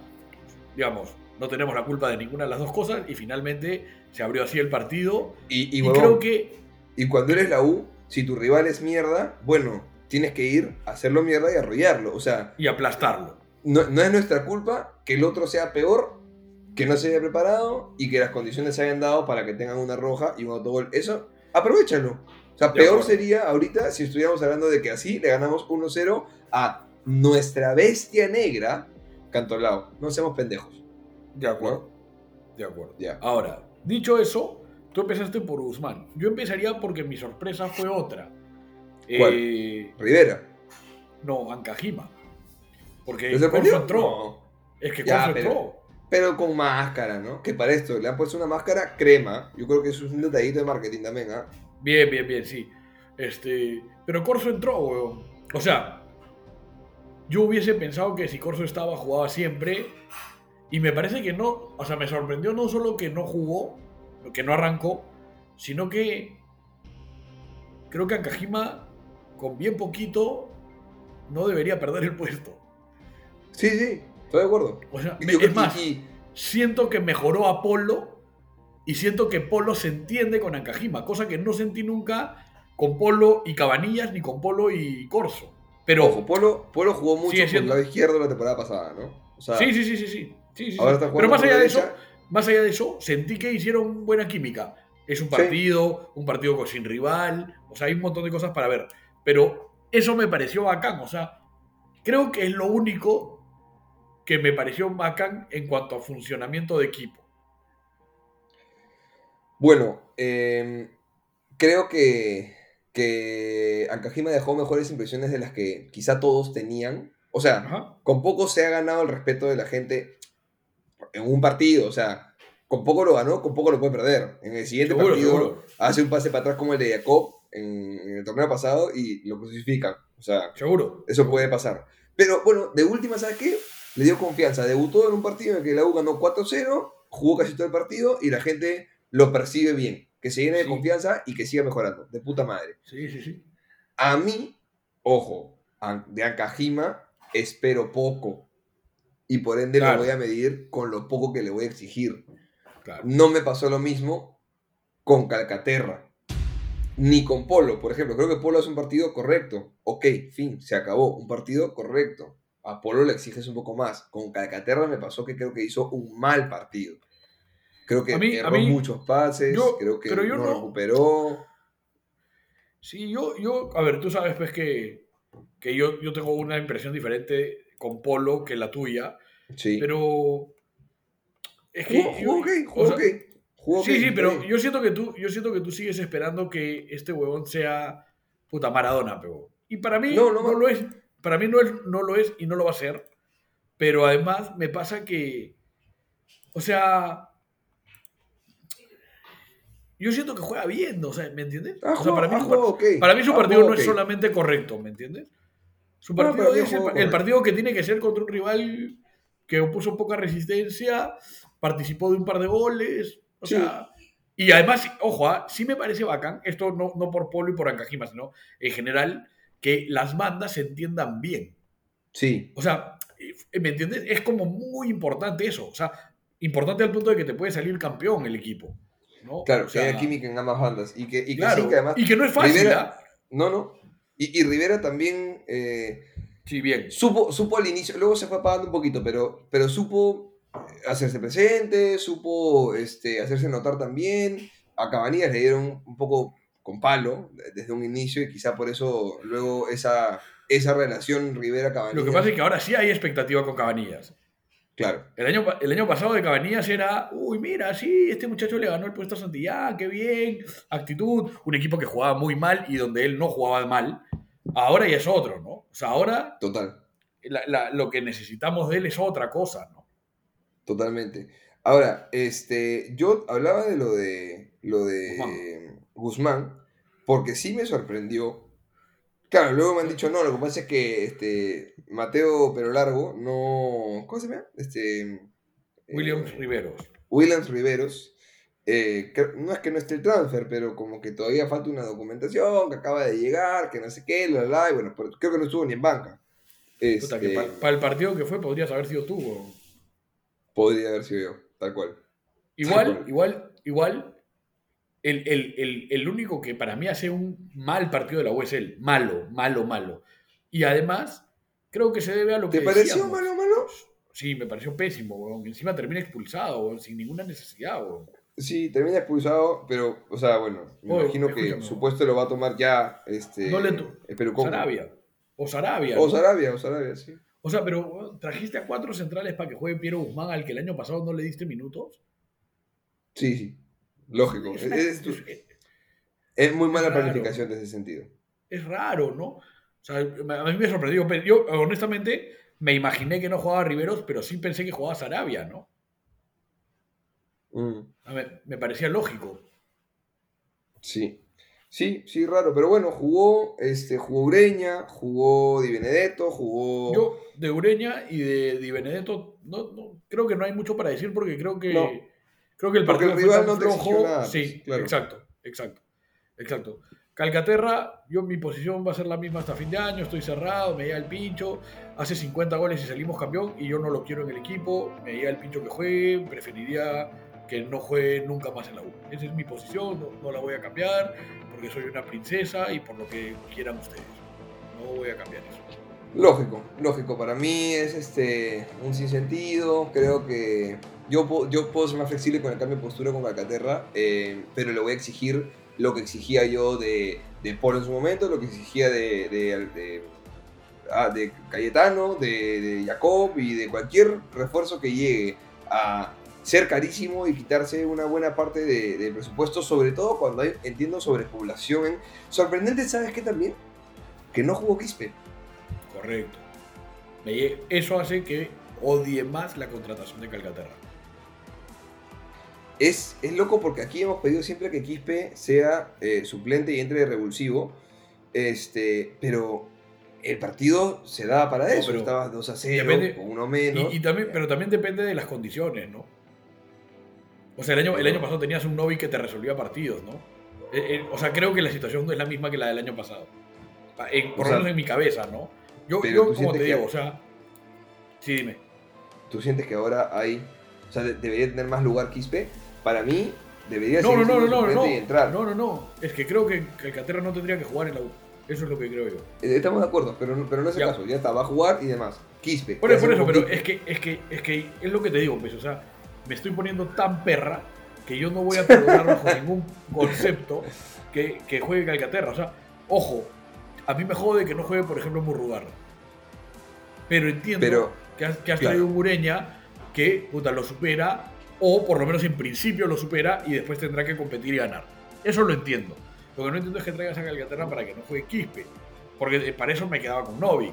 digamos, no tenemos la culpa de ninguna de las dos cosas y finalmente se abrió así el partido Y, y, y, huevón, creo que y cuando eres la U, si tu rival es mierda, bueno, tienes que ir a hacerlo mierda y arrollarlo. O sea, y aplastarlo. no, no es nuestra culpa que el otro sea peor, que no se haya preparado y que las condiciones se hayan dado para que tengan una roja y un autogol. Eso, aprovechalo. O sea, peor sería ahorita si estuviéramos hablando de que así le ganamos 1-0 a nuestra bestia negra, Cantolao. No seamos pendejos. De acuerdo. De acuerdo. Ya. Ahora, dicho eso, tú empezaste por Guzmán. Yo empezaría porque mi sorpresa fue otra. ¿Cuál? Eh, Rivera. no, Ancajima. Porque. Corso entró. No. Es que Ya, Corso entró. Pero con máscara, ¿no? Que para esto le han puesto una máscara crema. Yo creo que eso es un detallito de marketing también, ¿ah? Bien, bien, bien, sí. Este, pero Corso entró, weón. O sea, yo hubiese pensado que si Corso estaba, jugaba siempre. Y me parece que no. O sea, me sorprendió no solo que no jugó, que no arrancó, sino que creo que Ancajima, con bien poquito, no debería perder el puesto. Sí, sí, estoy de acuerdo. O sea, yo es que- más, y- siento que mejoró a Polo y siento que Polo se entiende con Ancajima, cosa que no sentí nunca con Polo y Cabanillas ni con Polo y Corso. Pero Ojo, Polo, Polo jugó mucho por el lado izquierdo la temporada pasada, ¿no? O sea, sí, sí, sí, sí, sí. Sí, sí, ahora sí. está Pero más allá de eso, más allá de eso, sentí que hicieron buena química. Es un partido, un partido sin rival, o sea, hay un montón de cosas para ver. Pero eso me pareció bacán, o sea, creo que es lo único que me pareció bacán en cuanto a funcionamiento de equipo. Bueno, eh, creo que, que Ancajima dejó mejores impresiones de las que quizá todos tenían. O sea, Ajá. con poco se ha ganado el respeto de la gente en un partido. O sea, con poco lo ganó, con poco lo puede perder. En el siguiente Seguro, partido seguro. hace un pase para atrás como el de Jacob en, en el torneo pasado y lo crucifican. O sea, Seguro. eso puede pasar. Pero bueno, de última, ¿sabes qué? Le dio confianza. Debutó en un partido en el que la U ganó 4-0, jugó casi todo el partido y la gente lo percibe bien. Que se llene de Sí. confianza y que siga mejorando. De puta madre. Sí, sí, sí. A mí, ojo, de Ankajima espero poco. Y por ende Claro. lo voy a medir con lo poco que le voy a exigir. Claro. No me pasó lo mismo con Calcaterra. Ni con Polo, por ejemplo. Creo que Polo hace un partido correcto. Ok, fin, se acabó. Un partido correcto. A Polo le exiges un poco más. Con Calcaterra me pasó que creo que hizo un mal partido. Creo que A mí- a erró mí- muchos pases. yo- creo que pero yo no, no- recuperó. Sí, yo, yo, a ver, tú sabes pues que, que yo, yo tengo una impresión diferente con Polo que la tuya, Sí. pero es que Jugó, jugó Sí, sí, pero yo siento que tú, yo siento que tú sigues esperando que este huevón sea puta Maradona, pero y para mí No, no, no lo es, para mí no es, no lo es y no lo va a ser, pero además me pasa que, o sea, yo siento que juega bien, o sea, ¿me entiendes? Ah, o sea, para mí, ah, para mí su Ah, partido no es solamente correcto, ¿me entiendes? Su partido es el, correcto. partido que tiene que ser contra un rival que opuso poca resistencia, participó de un par de goles, o Sí. sea, y además, ojo, ah, sí me parece bacán, esto no, no por Polo y por Ancajima, sino en general, que las bandas se entiendan bien. Sí, O sea, eh, ¿me entiendes? Es como muy importante eso, o sea, importante al punto de que te puede salir campeón el equipo. ¿no? claro, O sea, que haya química en ambas bandas. Y que, y que claro, sí, que además. y que no es fácil, Rivera- ¿ah? No, no. Y, y Rivera también eh, Sí, bien. supo, supo al inicio, luego se fue apagando un poquito, pero, pero supo hacerse presente, supo este, hacerse notar también. A Cabanillas le dieron un poco con palo desde un inicio y quizá por eso luego esa, esa relación Rivera-Cabanillas. Lo que pasa es que ahora sí hay expectativa con Cabanillas. Claro, El año, el año pasado de Cabanillas era, uy, mira, sí, este muchacho le ganó el puesto a Santillán, qué bien, actitud, un equipo que jugaba muy mal y donde él no jugaba mal. Ahora ya es otro, ¿no? O sea, ahora total. la- la- lo que necesitamos de él es otra cosa, ¿no? Totalmente. Ahora, este, yo hablaba de lo de lo de Guzmán, porque sí me sorprendió. Claro, luego me han dicho, no, lo que pasa es que este, Mateo Pero Largo no. ¿Cómo se llama? Este. Williams eh, Riveros. Williams Riveros. eh, no es que no esté el transfer, pero como que todavía falta una documentación, que acaba de llegar, que no sé qué, la, la, la, y bueno, pero creo que no estuvo ni en banca. Este, para el partido que fue podrías haber sido tú. podría haber sido yo, tal cual. Igual, Tal cual. igual, igual, el, el- el- el único que para mí hace un mal partido de la U es él. Malo, malo, malo. Y además, creo que se debe a lo que ¿Te pareció decíamos. malo, malo? Sí, me pareció pésimo, weón. Encima termina expulsado, weón, sin ninguna necesidad, weón. Sí, termina expulsado, pero, o sea, bueno, me Oye, imagino que escúchame. su puesto lo va a tomar ya este, No le el Pelucón. Sarabia. O Sarabia. O ¿no? Sarabia, o Sarabia, sí. O sea, pero weón, trajiste a cuatro centrales para que juegue Piero Guzmán, al que el año pasado no le diste minutos. Sí, sí. Lógico. Es, muy mala raro. planificación de ese sentido. es raro, ¿no? O sea, a mí me sorprendió. Yo, honestamente, me imaginé que no jugaba Riveros, pero sí pensé que jugaba Sarabia, ¿no? Mm, A ver, me parecía lógico. sí. Sí, sí, raro. Pero bueno, jugó, este, jugó Ureña, jugó Di Benedetto, jugó. Yo, de Ureña y de Di Benedetto, no, no, creo que no hay mucho para decir porque creo que, No. Creo que el Porque partido el fue rival tan no te flojo. nada, sí, claro. exacto, exacto, exacto. Calcaterra, yo mi posición va a ser la misma hasta fin de año, estoy cerrado, me llega el pincho, hace 50 goles y salimos campeón y yo no lo quiero en el equipo, me llega el pincho que juegue, preferiría que no juegue nunca más en la U. Esa es mi posición, no, no la voy a cambiar porque soy una princesa y por lo que quieran ustedes. No voy a cambiar eso. Lógico, lógico. Para mí es este un sinsentido. Creo que yo, yo puedo ser más flexible con el cambio de postura con Calcaterra, eh, pero le voy a exigir lo que exigía yo de, de Polo en su momento, lo que exigía de, de, de- ah, de Cayetano, de, Jacob y de cualquier refuerzo que llegue a ser carísimo y quitarse una buena parte de- del presupuesto, sobre todo cuando hay, entiendo, sobrepoblación. en- Sorprendente, ¿sabes qué también? Que no jugó Quispe. Correcto. Eso hace que odie más la contratación de Calcaterra. es, es loco porque aquí hemos pedido siempre que Quispe sea eh, suplente y entre de revulsivo. Este, pero el partido se daba para No, eso. pero Estaba 2 a 0, depende- con uno menos. Y, y también, pero también depende de las condiciones, ¿no? O sea, el año, el año pasado tenías un Novi que te resolvía partidos, ¿no? Eh, eh, o sea, creo que la situación no es la misma que la del año pasado. En- por lo menos en mi cabeza, ¿no? Yo, pero yo tú como te digo, que- o sea... Sí, dime. ¿Tú sientes que ahora hay. O sea, de- debería tener más lugar Quispe? Para mí, debería No, seguir no, no, no, no, no. entrar. No, no, no. Es que creo que Calcaterra no tendría que jugar en la U. Eso es lo que creo yo. Eh, Estamos de acuerdo, pero, pero no es el Ya. caso. Ya está, va a jugar y demás. Quispe. Por ¿qué eso, por eso, pero es que, es que, es que es lo que te digo, pues, o sea, me estoy poniendo tan perra que yo no voy a perdonar bajo ningún concepto que, que juegue Calcaterra. O sea, ojo, a mí me jode que no juegue, por ejemplo, Murrugarra. Pero entiendo Pero, que has, que has claro. traído un Ureña que puta, lo supera, o por lo menos en principio lo supera, y después tendrá que competir y ganar. Eso lo entiendo. Lo que no entiendo es que traigas a Calcaterra para que no juegue Quispe. Porque eh, para eso me quedaba con Novi.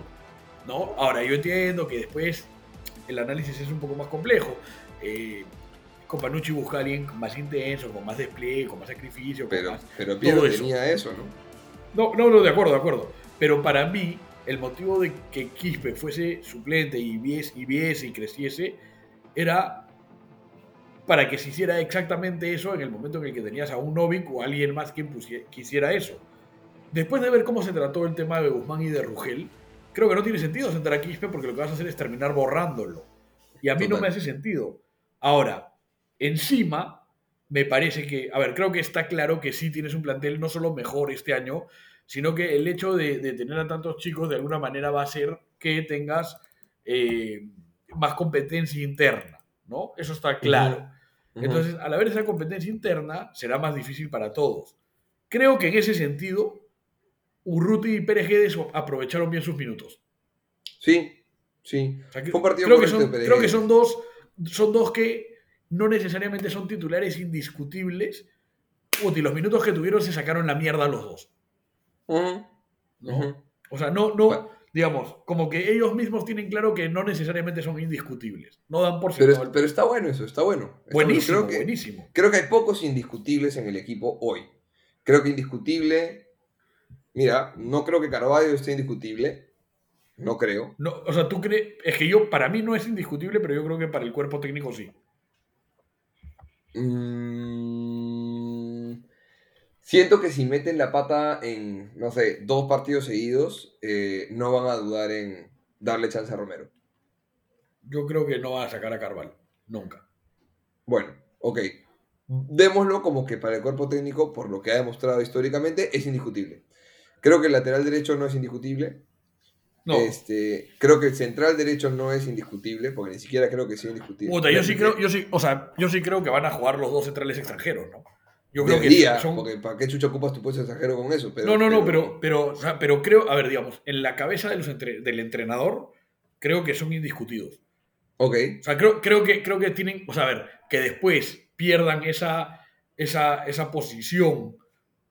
¿no? Ahora, yo entiendo que después el análisis es un poco más complejo. Eh, Companucci busca a alguien más intenso, con más despliegue, con más sacrificio, con pero, más... pero Piero eso. tenía eso, ¿no? No, no, no, de acuerdo, de acuerdo. Pero para mí, el motivo de que Quispe fuese suplente y viese y, viese y creciese era para que se hiciera exactamente eso en el momento en el que tenías a un Novik o a alguien más que quisiera eso. Después de ver cómo se trató el tema de Guzmán y de Rugel, creo que no tiene sentido sentar a Quispe porque lo que vas a hacer es terminar borrándolo. Y a mí no Total. me hace sentido. Ahora, encima, me parece que, a ver, creo que está claro que sí tienes un plantel no solo mejor este año, sino que el hecho de, de tener a tantos chicos de alguna manera va a hacer que tengas eh, más competencia interna, ¿no? Eso está claro. Entonces, al haber esa competencia interna, será más difícil para todos. Creo que en ese sentido, Urruti y Pérez Guedes aprovecharon bien sus minutos. Sí, sí. O sea, que- Fue un partido creo, que son, creo que son dos, son dos que no necesariamente son titulares indiscutibles. Puta, y los minutos que tuvieron se sacaron la mierda los dos. ¿no? O sea, no, no, Bueno. digamos, como que ellos mismos tienen claro que no necesariamente son indiscutibles. No dan por Pero, pero está bueno eso, está bueno. Está bueno. buenísimo, Creo que, buenísimo. creo que hay pocos indiscutibles en el equipo hoy. Creo que indiscutible. Mira, no creo que Carvalho esté indiscutible. No creo. No, o sea, tú crees. Es que yo, para mí no es indiscutible, pero yo creo que para el cuerpo técnico sí. Mm, siento que si meten la pata en, no sé, dos partidos seguidos, eh, no van a dudar en darle chance a Romero. Yo creo que no va a sacar a Carvalho. Nunca. Bueno, ok. Démoslo como que para el cuerpo técnico, por lo que ha demostrado históricamente, es indiscutible. Creo que el lateral derecho no es indiscutible. No. Este, creo que el central derecho no es indiscutible, porque ni siquiera creo que sea indiscutible. Puta, yo sí creo, yo sí, o sea, yo sí creo que van a jugar los dos centrales extranjeros, ¿no? Yo creo Debería, que son. porque ¿para qué chucha ocupas tu puesto extranjero con eso? Pero, no, no, no, pero, pero, o sea, pero creo, a ver, digamos, en la cabeza de los entre- del entrenador, creo que son indiscutidos. Ok, O sea, creo, creo, que, creo que tienen, o sea, a ver, que después pierdan esa, esa, esa posición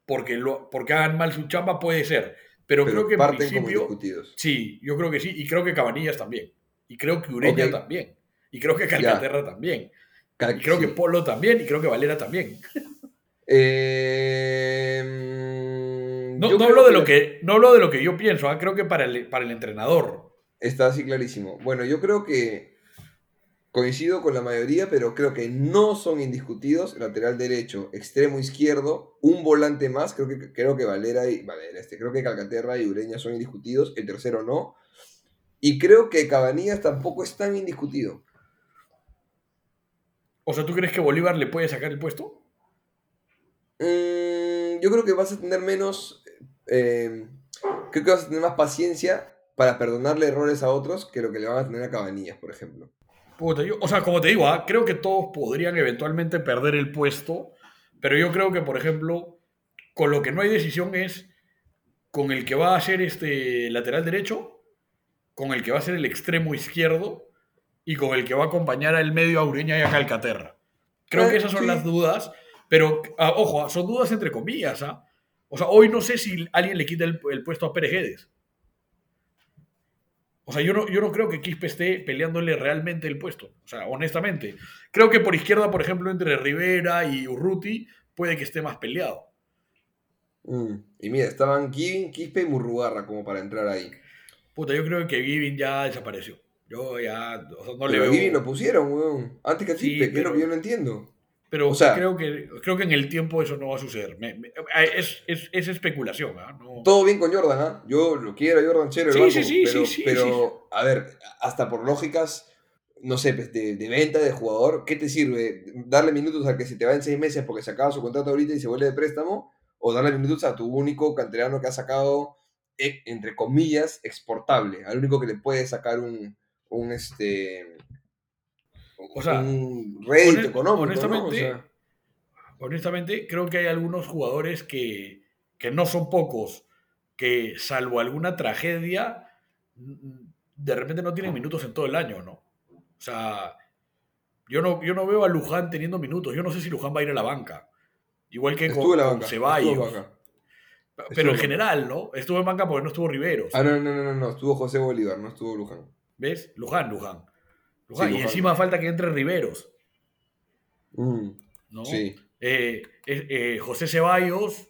porque, lo, porque hagan mal su chamba puede ser. Pero, pero creo que en parten como principio, indiscutidos. sí, yo creo que sí. Y creo que Cabanillas también. Y creo que Ureña también. Y creo que Calcaterra también. Cal- Y creo que. Polo también. Y creo que Valera también. Eh, mm, No, no hablo de lo que, no hablo de lo que yo pienso. ah, Creo que para el, para el entrenador. Está así clarísimo. Bueno, yo creo que coincido con la mayoría, pero creo que no son indiscutidos. Lateral derecho, extremo izquierdo, un volante más. Creo que, creo que Valera y. Valera, este, creo que Calcaterra y Ureña son indiscutidos. El tercero no. Y creo que Cabanillas tampoco es tan indiscutido. O sea, ¿tú crees que Bolívar le puede sacar el puesto? Mm, yo creo que vas a tener menos. eh, creo que vas a tener más paciencia para perdonarle errores a otros que lo que le van a tener a Cabanillas, por ejemplo. Yo- o sea, como te digo, ah, creo que todos podrían eventualmente perder el puesto, pero yo creo que, por ejemplo, con lo que no hay decisión es con el que va a ser este lateral derecho, con el que va a ser el extremo izquierdo y con el que va a acompañar al medio a Ureña y a Calcaterra. Creo Eh, que esas son las dudas, pero ah, ojo, ah, son dudas entre comillas. ah. O sea, hoy no sé si alguien le quita el, el puesto a Pérez Guedes. O sea, yo no, yo no creo que Quispe esté peleándole realmente el puesto. O sea, honestamente. Creo que por izquierda, por ejemplo, entre Rivera y Urruti, puede que esté más peleado. Mm, Y mira, estaban Giving, Quispe y Murrugarra como para entrar ahí. Puta, yo creo que Giving ya desapareció. Yo ya, o sea, no le pero veo. a Giving lo pusieron, weón. Antes que Sí, Quispe, lo pero- que yo no entiendo. Pero o sea- creo, que, creo que en el tiempo eso no va a suceder. Me- me- es, es, es especulación, ¿ah? No- Todo bien con Jordan, ¿ah? Yo lo quiero a Jordan Chero, el Sí, banco, sí, sí, pero, sí, sí, pero a ver, hasta por lógicas, no sé, pues, de, de venta de jugador, ¿qué te sirve? ¿Darle minutos al que se te va en seis meses porque se acaba su contrato ahorita y se vuelve de préstamo? ¿O darle minutos a tu único canterano que ha sacado, eh, entre comillas, exportable? Al único que le puede sacar un, un este... O sea, un rédito Honest- económico, ¿no? O honestamente, sea, honestamente, creo que hay algunos jugadores que, que no son pocos, que salvo alguna tragedia, de repente no tienen minutos en todo el año, ¿no? O sea, yo no, yo no veo a Luján teniendo minutos. Yo no sé si Luján va a ir a la banca. Igual que estuvo con, en la con banca. Ceballos. banca. Pero Estuvo en en general, ¿no? Estuvo en banca porque no estuvo Riveros. Ah, no, no, no, no, no, estuvo José Bolívar, no estuvo Luján. ¿Ves? Luján, Luján. Luján. Sí, Y Luján. encima falta que entre Riveros, Mm, ¿no? Sí. Eh, eh, José Ceballos.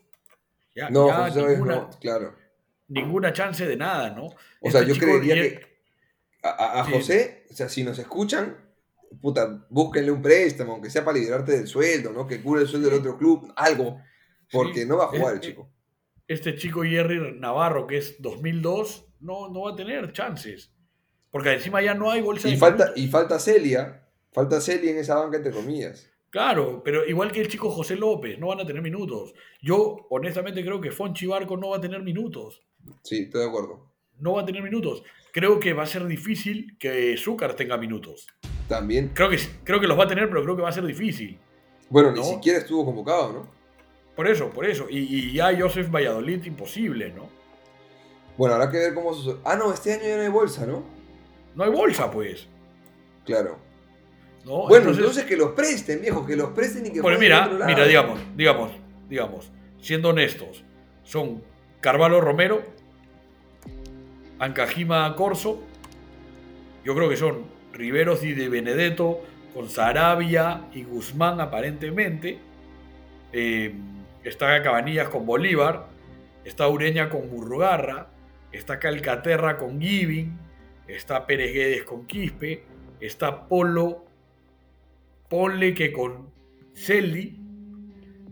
Ya, No, ya José Ceballos ninguna, no, claro. ninguna chance de nada, ¿no? O sea, Este yo creería que a. José, o sea, si nos escuchan, puta, búsquenle un préstamo, aunque sea para liberarte del sueldo, ¿no? Que cure el sueldo del otro club, algo. Porque Sí. no va a jugar el Eh, chico. Este chico Jerry Navarro, que es 2002, no, no va a tener chances. Porque encima ya no hay bolsa Y de falta, minutos. y falta Celia, falta Celia en esa banca, entre comillas. Claro, pero igual que el chico José López, no van a tener minutos. Yo, honestamente, creo que Fonchi Barco no va a tener minutos. Sí, estoy de acuerdo. No va a tener minutos. Creo que va a ser difícil que Zúcar tenga minutos. También, Creo que, creo que los va a tener, pero creo que va a ser difícil. bueno, ni siquiera estuvo convocado, ¿no? Por eso, por eso. Y, y ya Joseph Valladolid, imposible, ¿no? Bueno, habrá que ver cómo... Ah, no, este año ya no hay bolsa, ¿no? No hay bolsa, pues. Claro. ¿no? Bueno, entonces, que los presten, viejo, que los presten y que jueguen mira, otro lado. mira, digamos, digamos, digamos, siendo honestos, son Carvalho Romero, Ancajima Corso, yo creo que son Riveros y de Benedetto, con Sarabia y Guzmán aparentemente, eh, está Cabanillas con Bolívar, está Ureña con Murrugarra, está Calcaterra con Giving, está Pérez Guedes con Quispe, está Polo, ponle que con Celdi,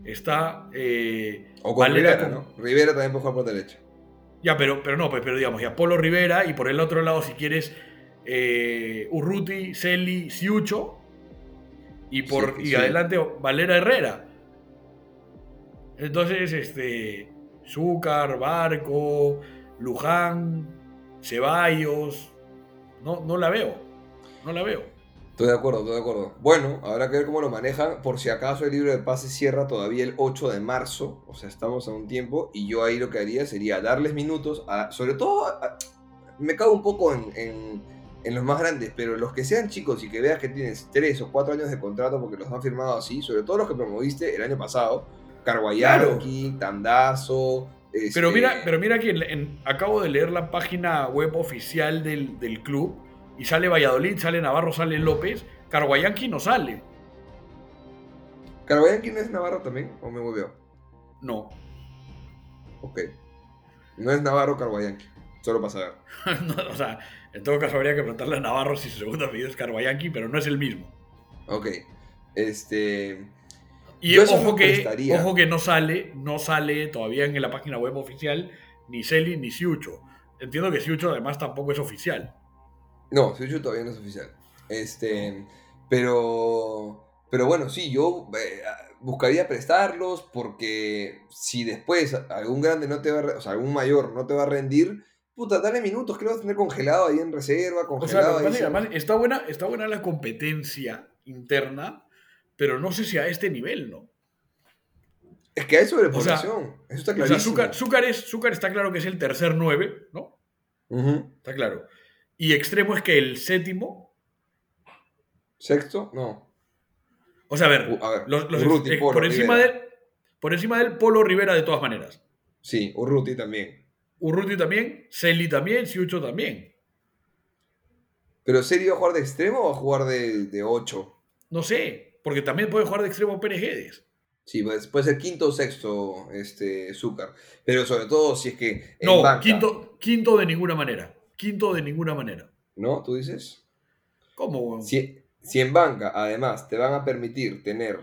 está eh, O con Valera Rivera, con- ¿no? Rivera también puede jugar por derecha. Ya, pero, pero no, pues, pero digamos, ya Polo Rivera y por el otro lado, si quieres, eh, Urruti, Celi, Siucho y por Sí, y sí. adelante Valera Herrera. Entonces, este, Zúcar, Barco, Luján, Ceballos, no, no la veo, no la veo. Estoy de acuerdo, estoy de acuerdo. Bueno, habrá que ver cómo lo manejan. Por si acaso el libro de pases cierra todavía el 8 de marzo. O sea, estamos a un tiempo. Y yo ahí lo que haría sería darles minutos. A, sobre todo, a- me cago un poco en, en- en los más grandes. Pero los que sean chicos y que veas que tienes 3 o 4 años de contrato porque los han firmado así. Sobre todo los que promoviste el año pasado. Carguayanqui, Tandazo. Pero este, mira, pero mira que en- en- acabo de leer la página web oficial del, del club y sale Valladolid, sale Navarro, sale López, Carguayanqui no sale. ¿Carguayanqui no es Navarro también? ¿O me volvió? No. Ok. No es Navarro Carguayanqui. Solo para saber. No, o sea, en todo caso habría que preguntarle a Navarro si su segundo apellido es Carguayanqui, pero no es el mismo. Ok. Este. Y Yo ojo que, ojo que no sale, no sale todavía en la página web oficial ni Celi ni Siucho. Entiendo que Siucho además tampoco es oficial. No, Sucho todavía no es oficial. Este. Pero. Pero bueno, sí, yo eh, buscaría prestarlos porque si después algún grande no te va a. O sea, algún mayor no te va a rendir. Puta, dale minutos que lo vas a tener congelado ahí en reserva, O sea, congelado ahí. además está buena, está buena la competencia interna, pero no sé si a este nivel, ¿no? Es que hay sobrepoblación. Eso está O sea, clarísimo. Zúcar, Zúcar es, Zúcar está claro que es el tercer 9, ¿no? Está claro. Y extremo es que el séptimo. Sexto, no. O sea, a ver, Uh, a ver, los- los- Urruti, Polo, por, encima del, por encima del Polo Rivera de todas maneras. Sí, Urruti también. Urruti también, Celi también, Siucho también. ¿Pero Seri va a jugar de extremo o va a jugar de, de 8? No sé, porque también puede jugar de extremo Pérez Guedes. Sí, pues, puede ser quinto o sexto, este, Zúcar. Pero sobre todo si es que No, banca, quinto, quinto de ninguna manera. Quinto de ninguna manera. ¿no? ¿Tú dices? ¿Cómo, si en banca, además, te van a permitir tener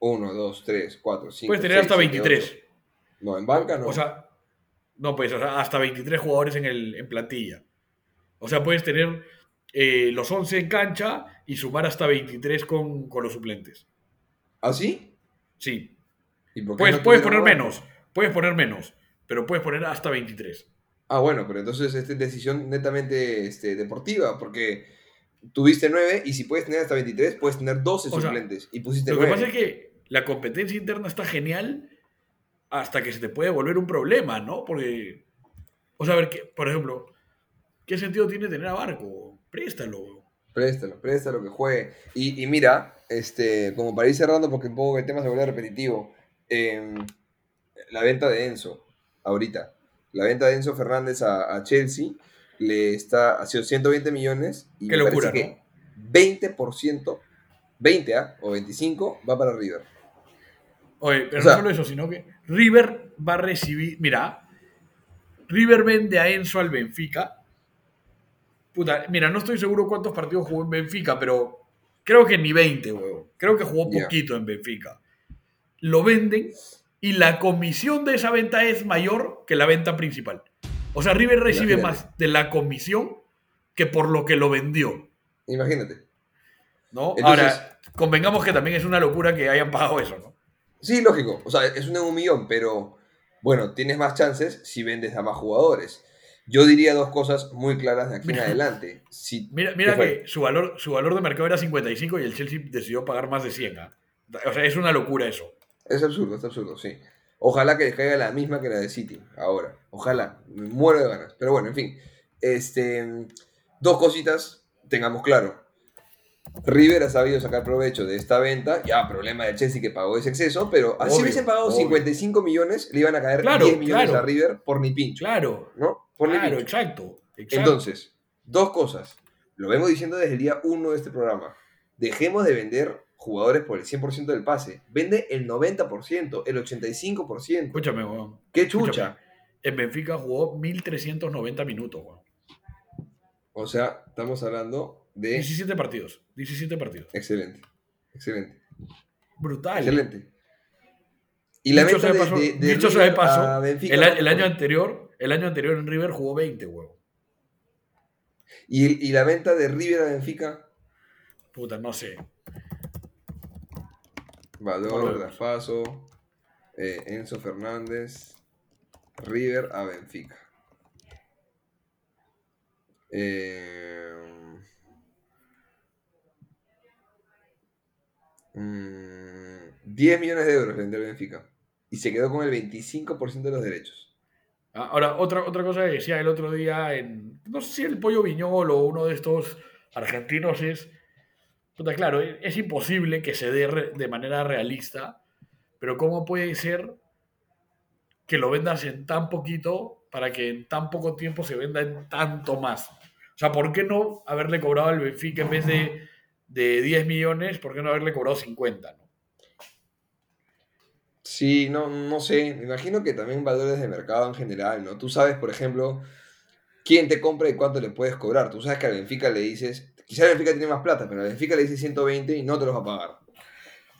1, 2, 3, 4, 5, Puedes tener hasta 23. No, en banca no. O sea, no, pues, o sea, hasta 23 jugadores en, el, en plantilla. O sea, puedes tener eh, los 11 en cancha y sumar hasta 23 con, con los suplentes. ¿Ah, sí? Sí. ¿Y por qué Puedes, no puedes poner menos, puedes poner menos, pero puedes poner hasta 23. Ah, bueno, pero entonces esta es decisión netamente este, deportiva, porque tuviste 9 y si puedes tener hasta 23, puedes tener 12 O sea, suplentes y pusiste Lo que 9. pasa es que la competencia interna está genial hasta que se te puede volver un problema, ¿no? Porque, o sea, a ver, ¿qué- por ejemplo, ¿qué sentido tiene tener a Barco? Préstalo. Préstalo, préstalo que juegue. Y, y mira, este, como para ir cerrando, porque un poco el tema se vuelve repetitivo, em, la venta de Enzo, ahorita, la venta de Enzo Fernández a, a Chelsea le está, ha sido 120 millones y Qué me locura, parece que 20%, 20 ¿ah? o 25 va para River. Oye, pero O sea- no solo eso, sino que River va a recibir, mira, River vende a Enzo al Benfica. Puta, mira, no estoy seguro cuántos partidos jugó en Benfica, pero creo que ni 20, huevo. Creo que jugó poquito en Benfica. Lo venden y la comisión de esa venta es mayor que la venta principal. O sea, River recibe Imagínate. más de la comisión que por lo que lo vendió. Imagínate. ¿no? Entonces- Ahora, convengamos que también es una locura que hayan pagado eso, ¿no? Sí, lógico. O sea, es un millón, pero bueno, tienes más chances si vendes a más jugadores. Yo diría dos cosas muy claras de aquí en adelante. Si, Mira, mira que su valor, su valor de mercado era 55 y el Chelsea decidió pagar más de 100. ¿ah? O sea, es una locura eso. Es absurdo, es absurdo, sí. Ojalá que les caiga la misma que la de City ahora. Ojalá. Me muero de ganas. Pero bueno, en fin. Este, dos cositas, tengamos claro. River ha sabido sacar provecho de esta venta. Ya, problema del Chelsea que pagó ese exceso, pero así Obvio, hubiesen pagado obvio. 55 millones, le iban a caer Claro, 10 millones claro. a River por ni pincho. Claro, ¿No? Por ni claro, pincho. exacto, exacto. Entonces, dos cosas. Lo vengo diciendo desde el día 1 de este programa. Dejemos de vender jugadores por el 100% del pase. Vende el 90%, el 85%. Escúchame, weón. ¡Qué Escúchame. chucha! En Benfica jugó 1390 minutos, weón. O sea, estamos hablando de... 17 partidos. 17 partidos. Excelente, excelente, Brutal. excelente. Y la Dicho sea de de, de- de paso, a Benfica, el, a- ¿cuánto el año anterior, el año anterior en River jugó 20, weón. y, y la venta de River a Benfica, Puta, no sé. Valor. Traspaso, eh, Enzo Fernández, River a Benfica. Eh, mm, 10 millones de euros vendió el Benfica. Y se quedó con el 25% de los derechos. Ah, Ahora, otra, otra cosa que decía el otro día en. No sé si el pollo viñol o uno de estos argentinos es. Claro, es, es imposible que se dé de manera realista, pero ¿cómo puede ser que lo vendas en tan poquito para que en tan poco tiempo se venda en tanto más? O sea, ¿por qué no haberle cobrado al Benfica en vez de, de 10 millones? ¿Por qué no haberle cobrado 50? no? Sí, no, no sé. Me imagino que también valores de mercado en general, ¿no? Tú sabes, por ejemplo, quién te compra y cuánto le puedes cobrar. Tú sabes que al Benfica le dices, quizás el Benfica tiene más plata, pero al Benfica le dices 120 y no te los va a pagar.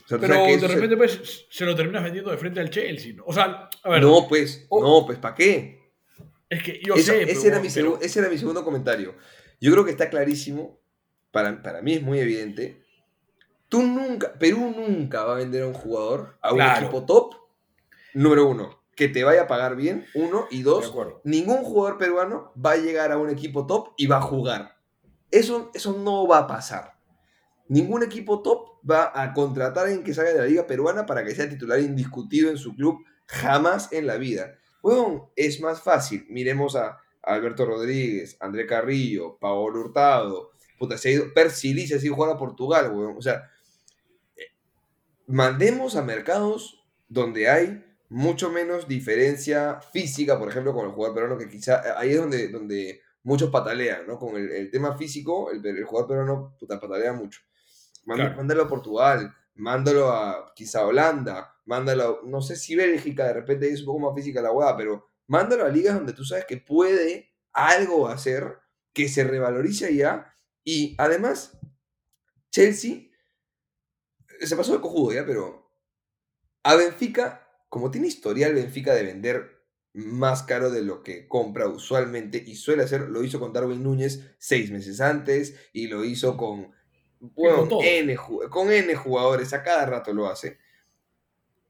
O sea, Pero de se- repente, pues, se lo terminas vendiendo de frente al Chelsea. ¿no? O sea, a ver, No, pues, no, pues, ¿para qué? es que yo Eso- sé. ese, pero- era mi pero- ese era mi segundo comentario. Yo creo que está clarísimo, para, para mí es muy evidente. Tú nunca, Perú nunca va a vender a un jugador a un Claro. equipo top, número uno, que te vaya a pagar bien, uno, y dos, ningún jugador peruano va a llegar a un equipo top y va a jugar. Eso, eso no va a pasar. Ningún equipo top va a contratar a alguien que salga de la liga peruana para que sea titular indiscutido en su club jamás en la vida. Bueno, es más fácil. Miremos a Alberto Rodríguez, André Carrillo, Paolo Hurtado, puta, se ha ido, se ha ido a jugar a Portugal, weón. O sea, mandemos a mercados donde hay mucho menos diferencia física, por ejemplo, con el jugador peruano, que quizá ahí es donde, donde muchos patalean, ¿no? Con el, el tema físico, el, el jugador peruano, puta, patalea mucho. Manda- Claro. Mándalo a Portugal, mándalo a quizá Holanda, mándalo, no sé si Bélgica, de repente es un poco más física la hueá, pero mándalo a ligas donde tú sabes que puede algo hacer, que se revalorice ya, y además, Chelsea se pasó de cojudo ya, pero a Benfica, como tiene historial Benfica de vender más caro de lo que compra usualmente y suele hacer, lo hizo con Darwin Núñez seis meses antes y lo hizo con, bueno, con. N, con N jugadores, a cada rato lo hace.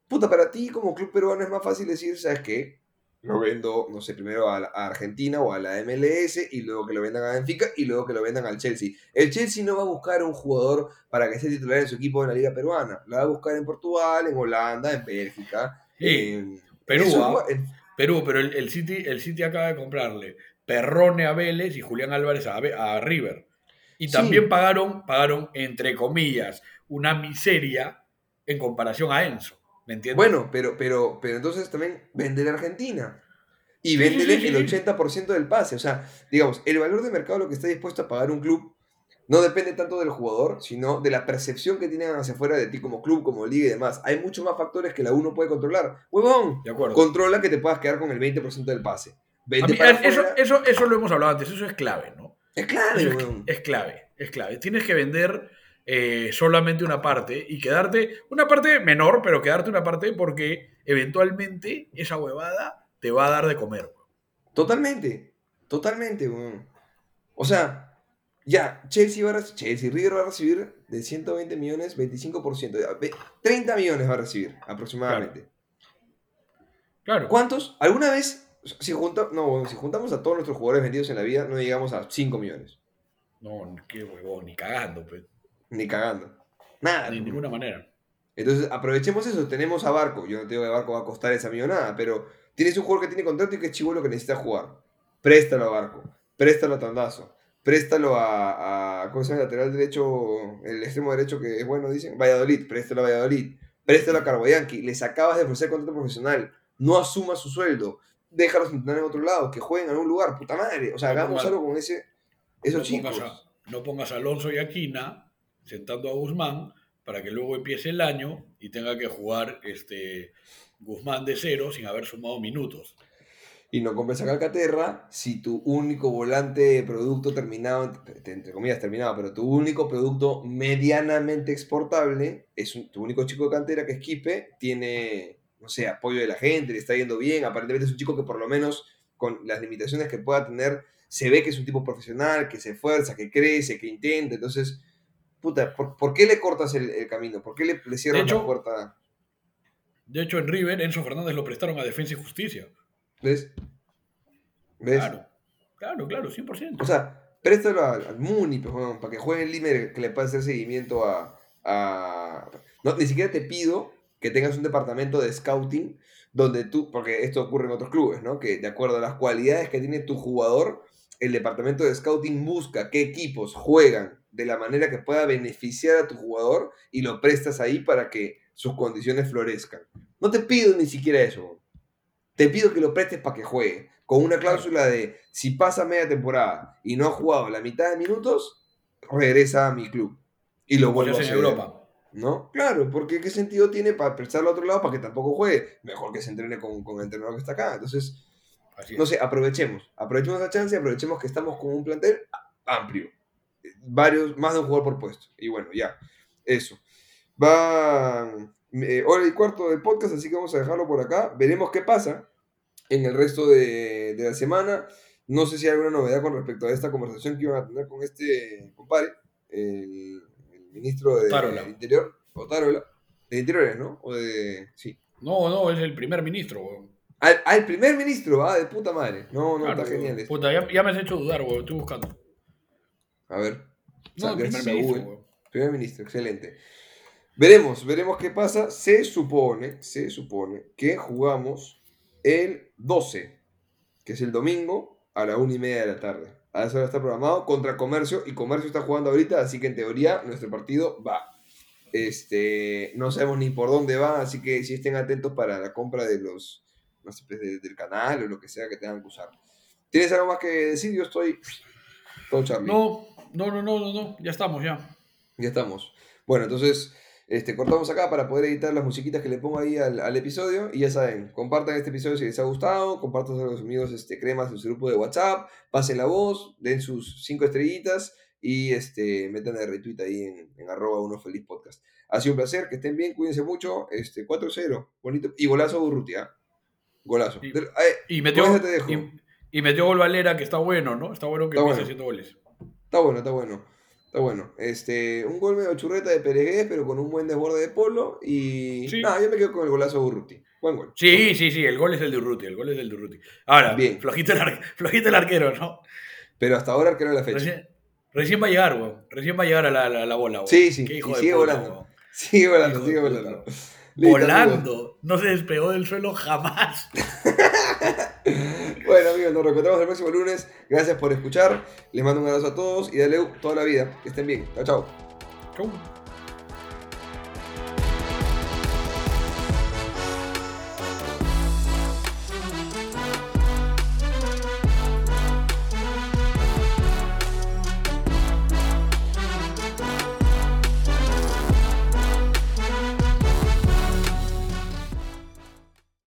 Puta, para ti como club peruano es más fácil decir, ¿sabes qué? Lo vendo, no sé, primero a, la- a Argentina o a la MLS y luego que lo vendan a Benfica y luego que lo vendan al Chelsea. El Chelsea no va a buscar un jugador para que sea titular en su equipo en la liga peruana. Lo va a buscar en Portugal, en Holanda, en Bélgica. Sí, en Perú, Eso ¿ah? en- Perú, pero el, el City, el City acaba de comprarle Perrone a Vélez y Julián Álvarez a, a River. Y Sí. también pagaron, pagaron, entre comillas, una miseria en comparación a Enzo. ¿Me entiendes? Bueno, pero, pero, pero entonces también vender a Argentina. Y véndele el sí. 80% del pase. O sea, digamos, el valor de mercado, lo que está dispuesto a pagar un club, no depende tanto del jugador, sino de la percepción que tienen hacia afuera de ti como club, como liga y demás. Hay muchos más factores que la uno puede controlar. Huevón, de acuerdo. controla que te puedas quedar con el 20% del pase. Mí, para eso, eso, eso lo hemos hablado antes, eso es clave, ¿no? Es clave, es, es clave, es clave. Tienes que vender eh, solamente una parte y quedarte, una parte menor, pero quedarte una parte porque eventualmente esa huevada te va a dar de comer. Totalmente, totalmente, weón. O sea, ya, Chelsea va a recibir, Chelsea, River va a recibir de 120 millones, 25%, ya, ve- 30 millones va a recibir aproximadamente. Claro. ¿Cuántos? ¿Alguna vez, si, junta, no, bueno, si juntamos a todos nuestros jugadores vendidos en la vida, no llegamos a 5 millones? No, qué huevón, ni cagando, pues. Ni cagando. Nada. De ninguna manera. Entonces, aprovechemos eso. Tenemos a Barco. Yo no te digo que Barco va a costar esa millonada, pero tienes un jugador que tiene contrato y que es chivolo que necesita jugar. Préstalo a Barco. Préstalo a Tandazo. Préstalo a, a- ¿Cómo se llama el lateral derecho? El extremo derecho que es bueno, dicen. Valladolid. Préstalo a Valladolid. Préstalo a Carboyanqui. Les acabas de ofrecer contrato profesional. No asuma su sueldo. Déjalos entrenar en otro lado. Que jueguen en algún lugar. Puta madre. O sea, No hagamos algo con ese, esos no chicos. Pongas a, no pongas a Alonso y Aquina sentando a Guzmán para que luego empiece el año y tenga que jugar este Guzmán de cero sin haber sumado minutos. y no compres a Calcaterra si tu único volante producto terminado, entre comillas terminado, pero tu único producto medianamente exportable es un- tu único chico de cantera que es Kipe, tiene, no sé, apoyo de la gente, le está yendo bien, aparentemente es un chico que por lo menos con las limitaciones que pueda tener, se ve que es un tipo profesional, que se esfuerza, que crece, que intenta, entonces, puta, ¿por, por qué le cortas el, el camino? ¿Por qué le, le cierras hecho, la puerta? De hecho, en River, Enzo Fernández lo prestaron a Defensa y Justicia. ¿Ves? ¿Ves? Claro, claro, claro, 100%. O sea, préstalo al, Muni, para que juegue el Limer, que le pueda hacer seguimiento a... a- No, ni siquiera te pido que tengas un departamento de scouting donde tú, porque esto ocurre en otros clubes, ¿no? Que de acuerdo a las cualidades que tiene tu jugador, el departamento de scouting busca qué equipos juegan de la manera que pueda beneficiar a tu jugador y lo prestas ahí para que sus condiciones florezcan. No te pido ni siquiera eso. Te pido que lo prestes para que juegue. Con una cláusula de si pasa media temporada y no ha jugado la mitad de minutos, regresa a mi club. Y lo vuelvo a en Europa. ¿No? Claro, porque ¿qué sentido tiene para prestarlo a otro lado para que tampoco juegue? Mejor que se entrene con, con el entrenador que está acá. Entonces, no sé, aprovechemos. Aprovechemos la chance y aprovechemos que estamos con un plantel amplio. Varios, más de un jugador por puesto. Y bueno, ya. Eso. Va eh, hora y cuarto del podcast, así que vamos a dejarlo por acá. Veremos qué pasa en el resto de, de la semana. No sé si hay alguna novedad con respecto a esta conversación que iban a tener con este compadre, el, el ministro de- del Interior, Otárola. De Interiores, ¿no? O de. Sí. No, no, es el primer ministro, weón. Al, al primer ministro, ah, de puta madre. No, no, Claro, está genial. Puta, ya, ya me has hecho dudar, weón. Estoy buscando. A ver. No, primer ministro. Primer ministro, excelente. Veremos, veremos qué pasa. Se supone, se supone que jugamos el 12, que es el domingo, a la una y media de la tarde. A esa hora está programado contra Comercio y Comercio está jugando ahorita, así que en teoría nuestro partido va. Este, no sabemos ni por dónde va, así que si estén atentos para la compra de los, no sé, pues, de- del canal o lo que sea que tengan que usar. ¿Tienes algo más que decir? Yo estoy todo Charlie. No, no, no, no, no, no, ya estamos, ya. Ya estamos. Bueno, entonces este, cortamos acá para poder editar las musiquitas que le pongo ahí al, al episodio. Y ya saben, compartan este episodio si les ha gustado, compartan a los amigos este, cremas en su grupo de WhatsApp, pasen la voz, den sus cinco estrellitas y este, metan el retweet ahí en, en arroba uno feliz podcast. Ha sido un placer, que estén bien, cuídense mucho. Este, 4-0, bonito. Y golazo Urrutia. Golazo. Y- eh, Y metió, te dejo. y, y metió gol Valera, que está bueno, ¿no? Está bueno que empiece bueno. haciendo goles. Está bueno, está bueno. Está bueno. Este, un gol medio churreta de Peregués, pero con un buen desborde de Polo. Y. Sí. Nada, yo me quedo con el golazo de Urruti. Buen gol. Sí, sí, sí, el gol es el de Urruti, el gol es el de Urruti. Ahora, Bien. flojito el, ar- flojito el arquero, ¿no? Pero hasta ahora arquero de la fecha. Recién, recién va a llegar, weón. Recién va a llegar a la, la- la bola, weón. Sí, sí, Qué y hijo de sigue puta, volando. weón. Sigue volando, Hijo sigue de puta. volando. Listo, amigos. Volando. No se despegó del suelo jamás. Bueno, amigos, nos reencontramos el próximo lunes. Gracias por escuchar. Les mando un abrazo a todos y dale toda la vida. Que estén bien. Chao, chao. Chau.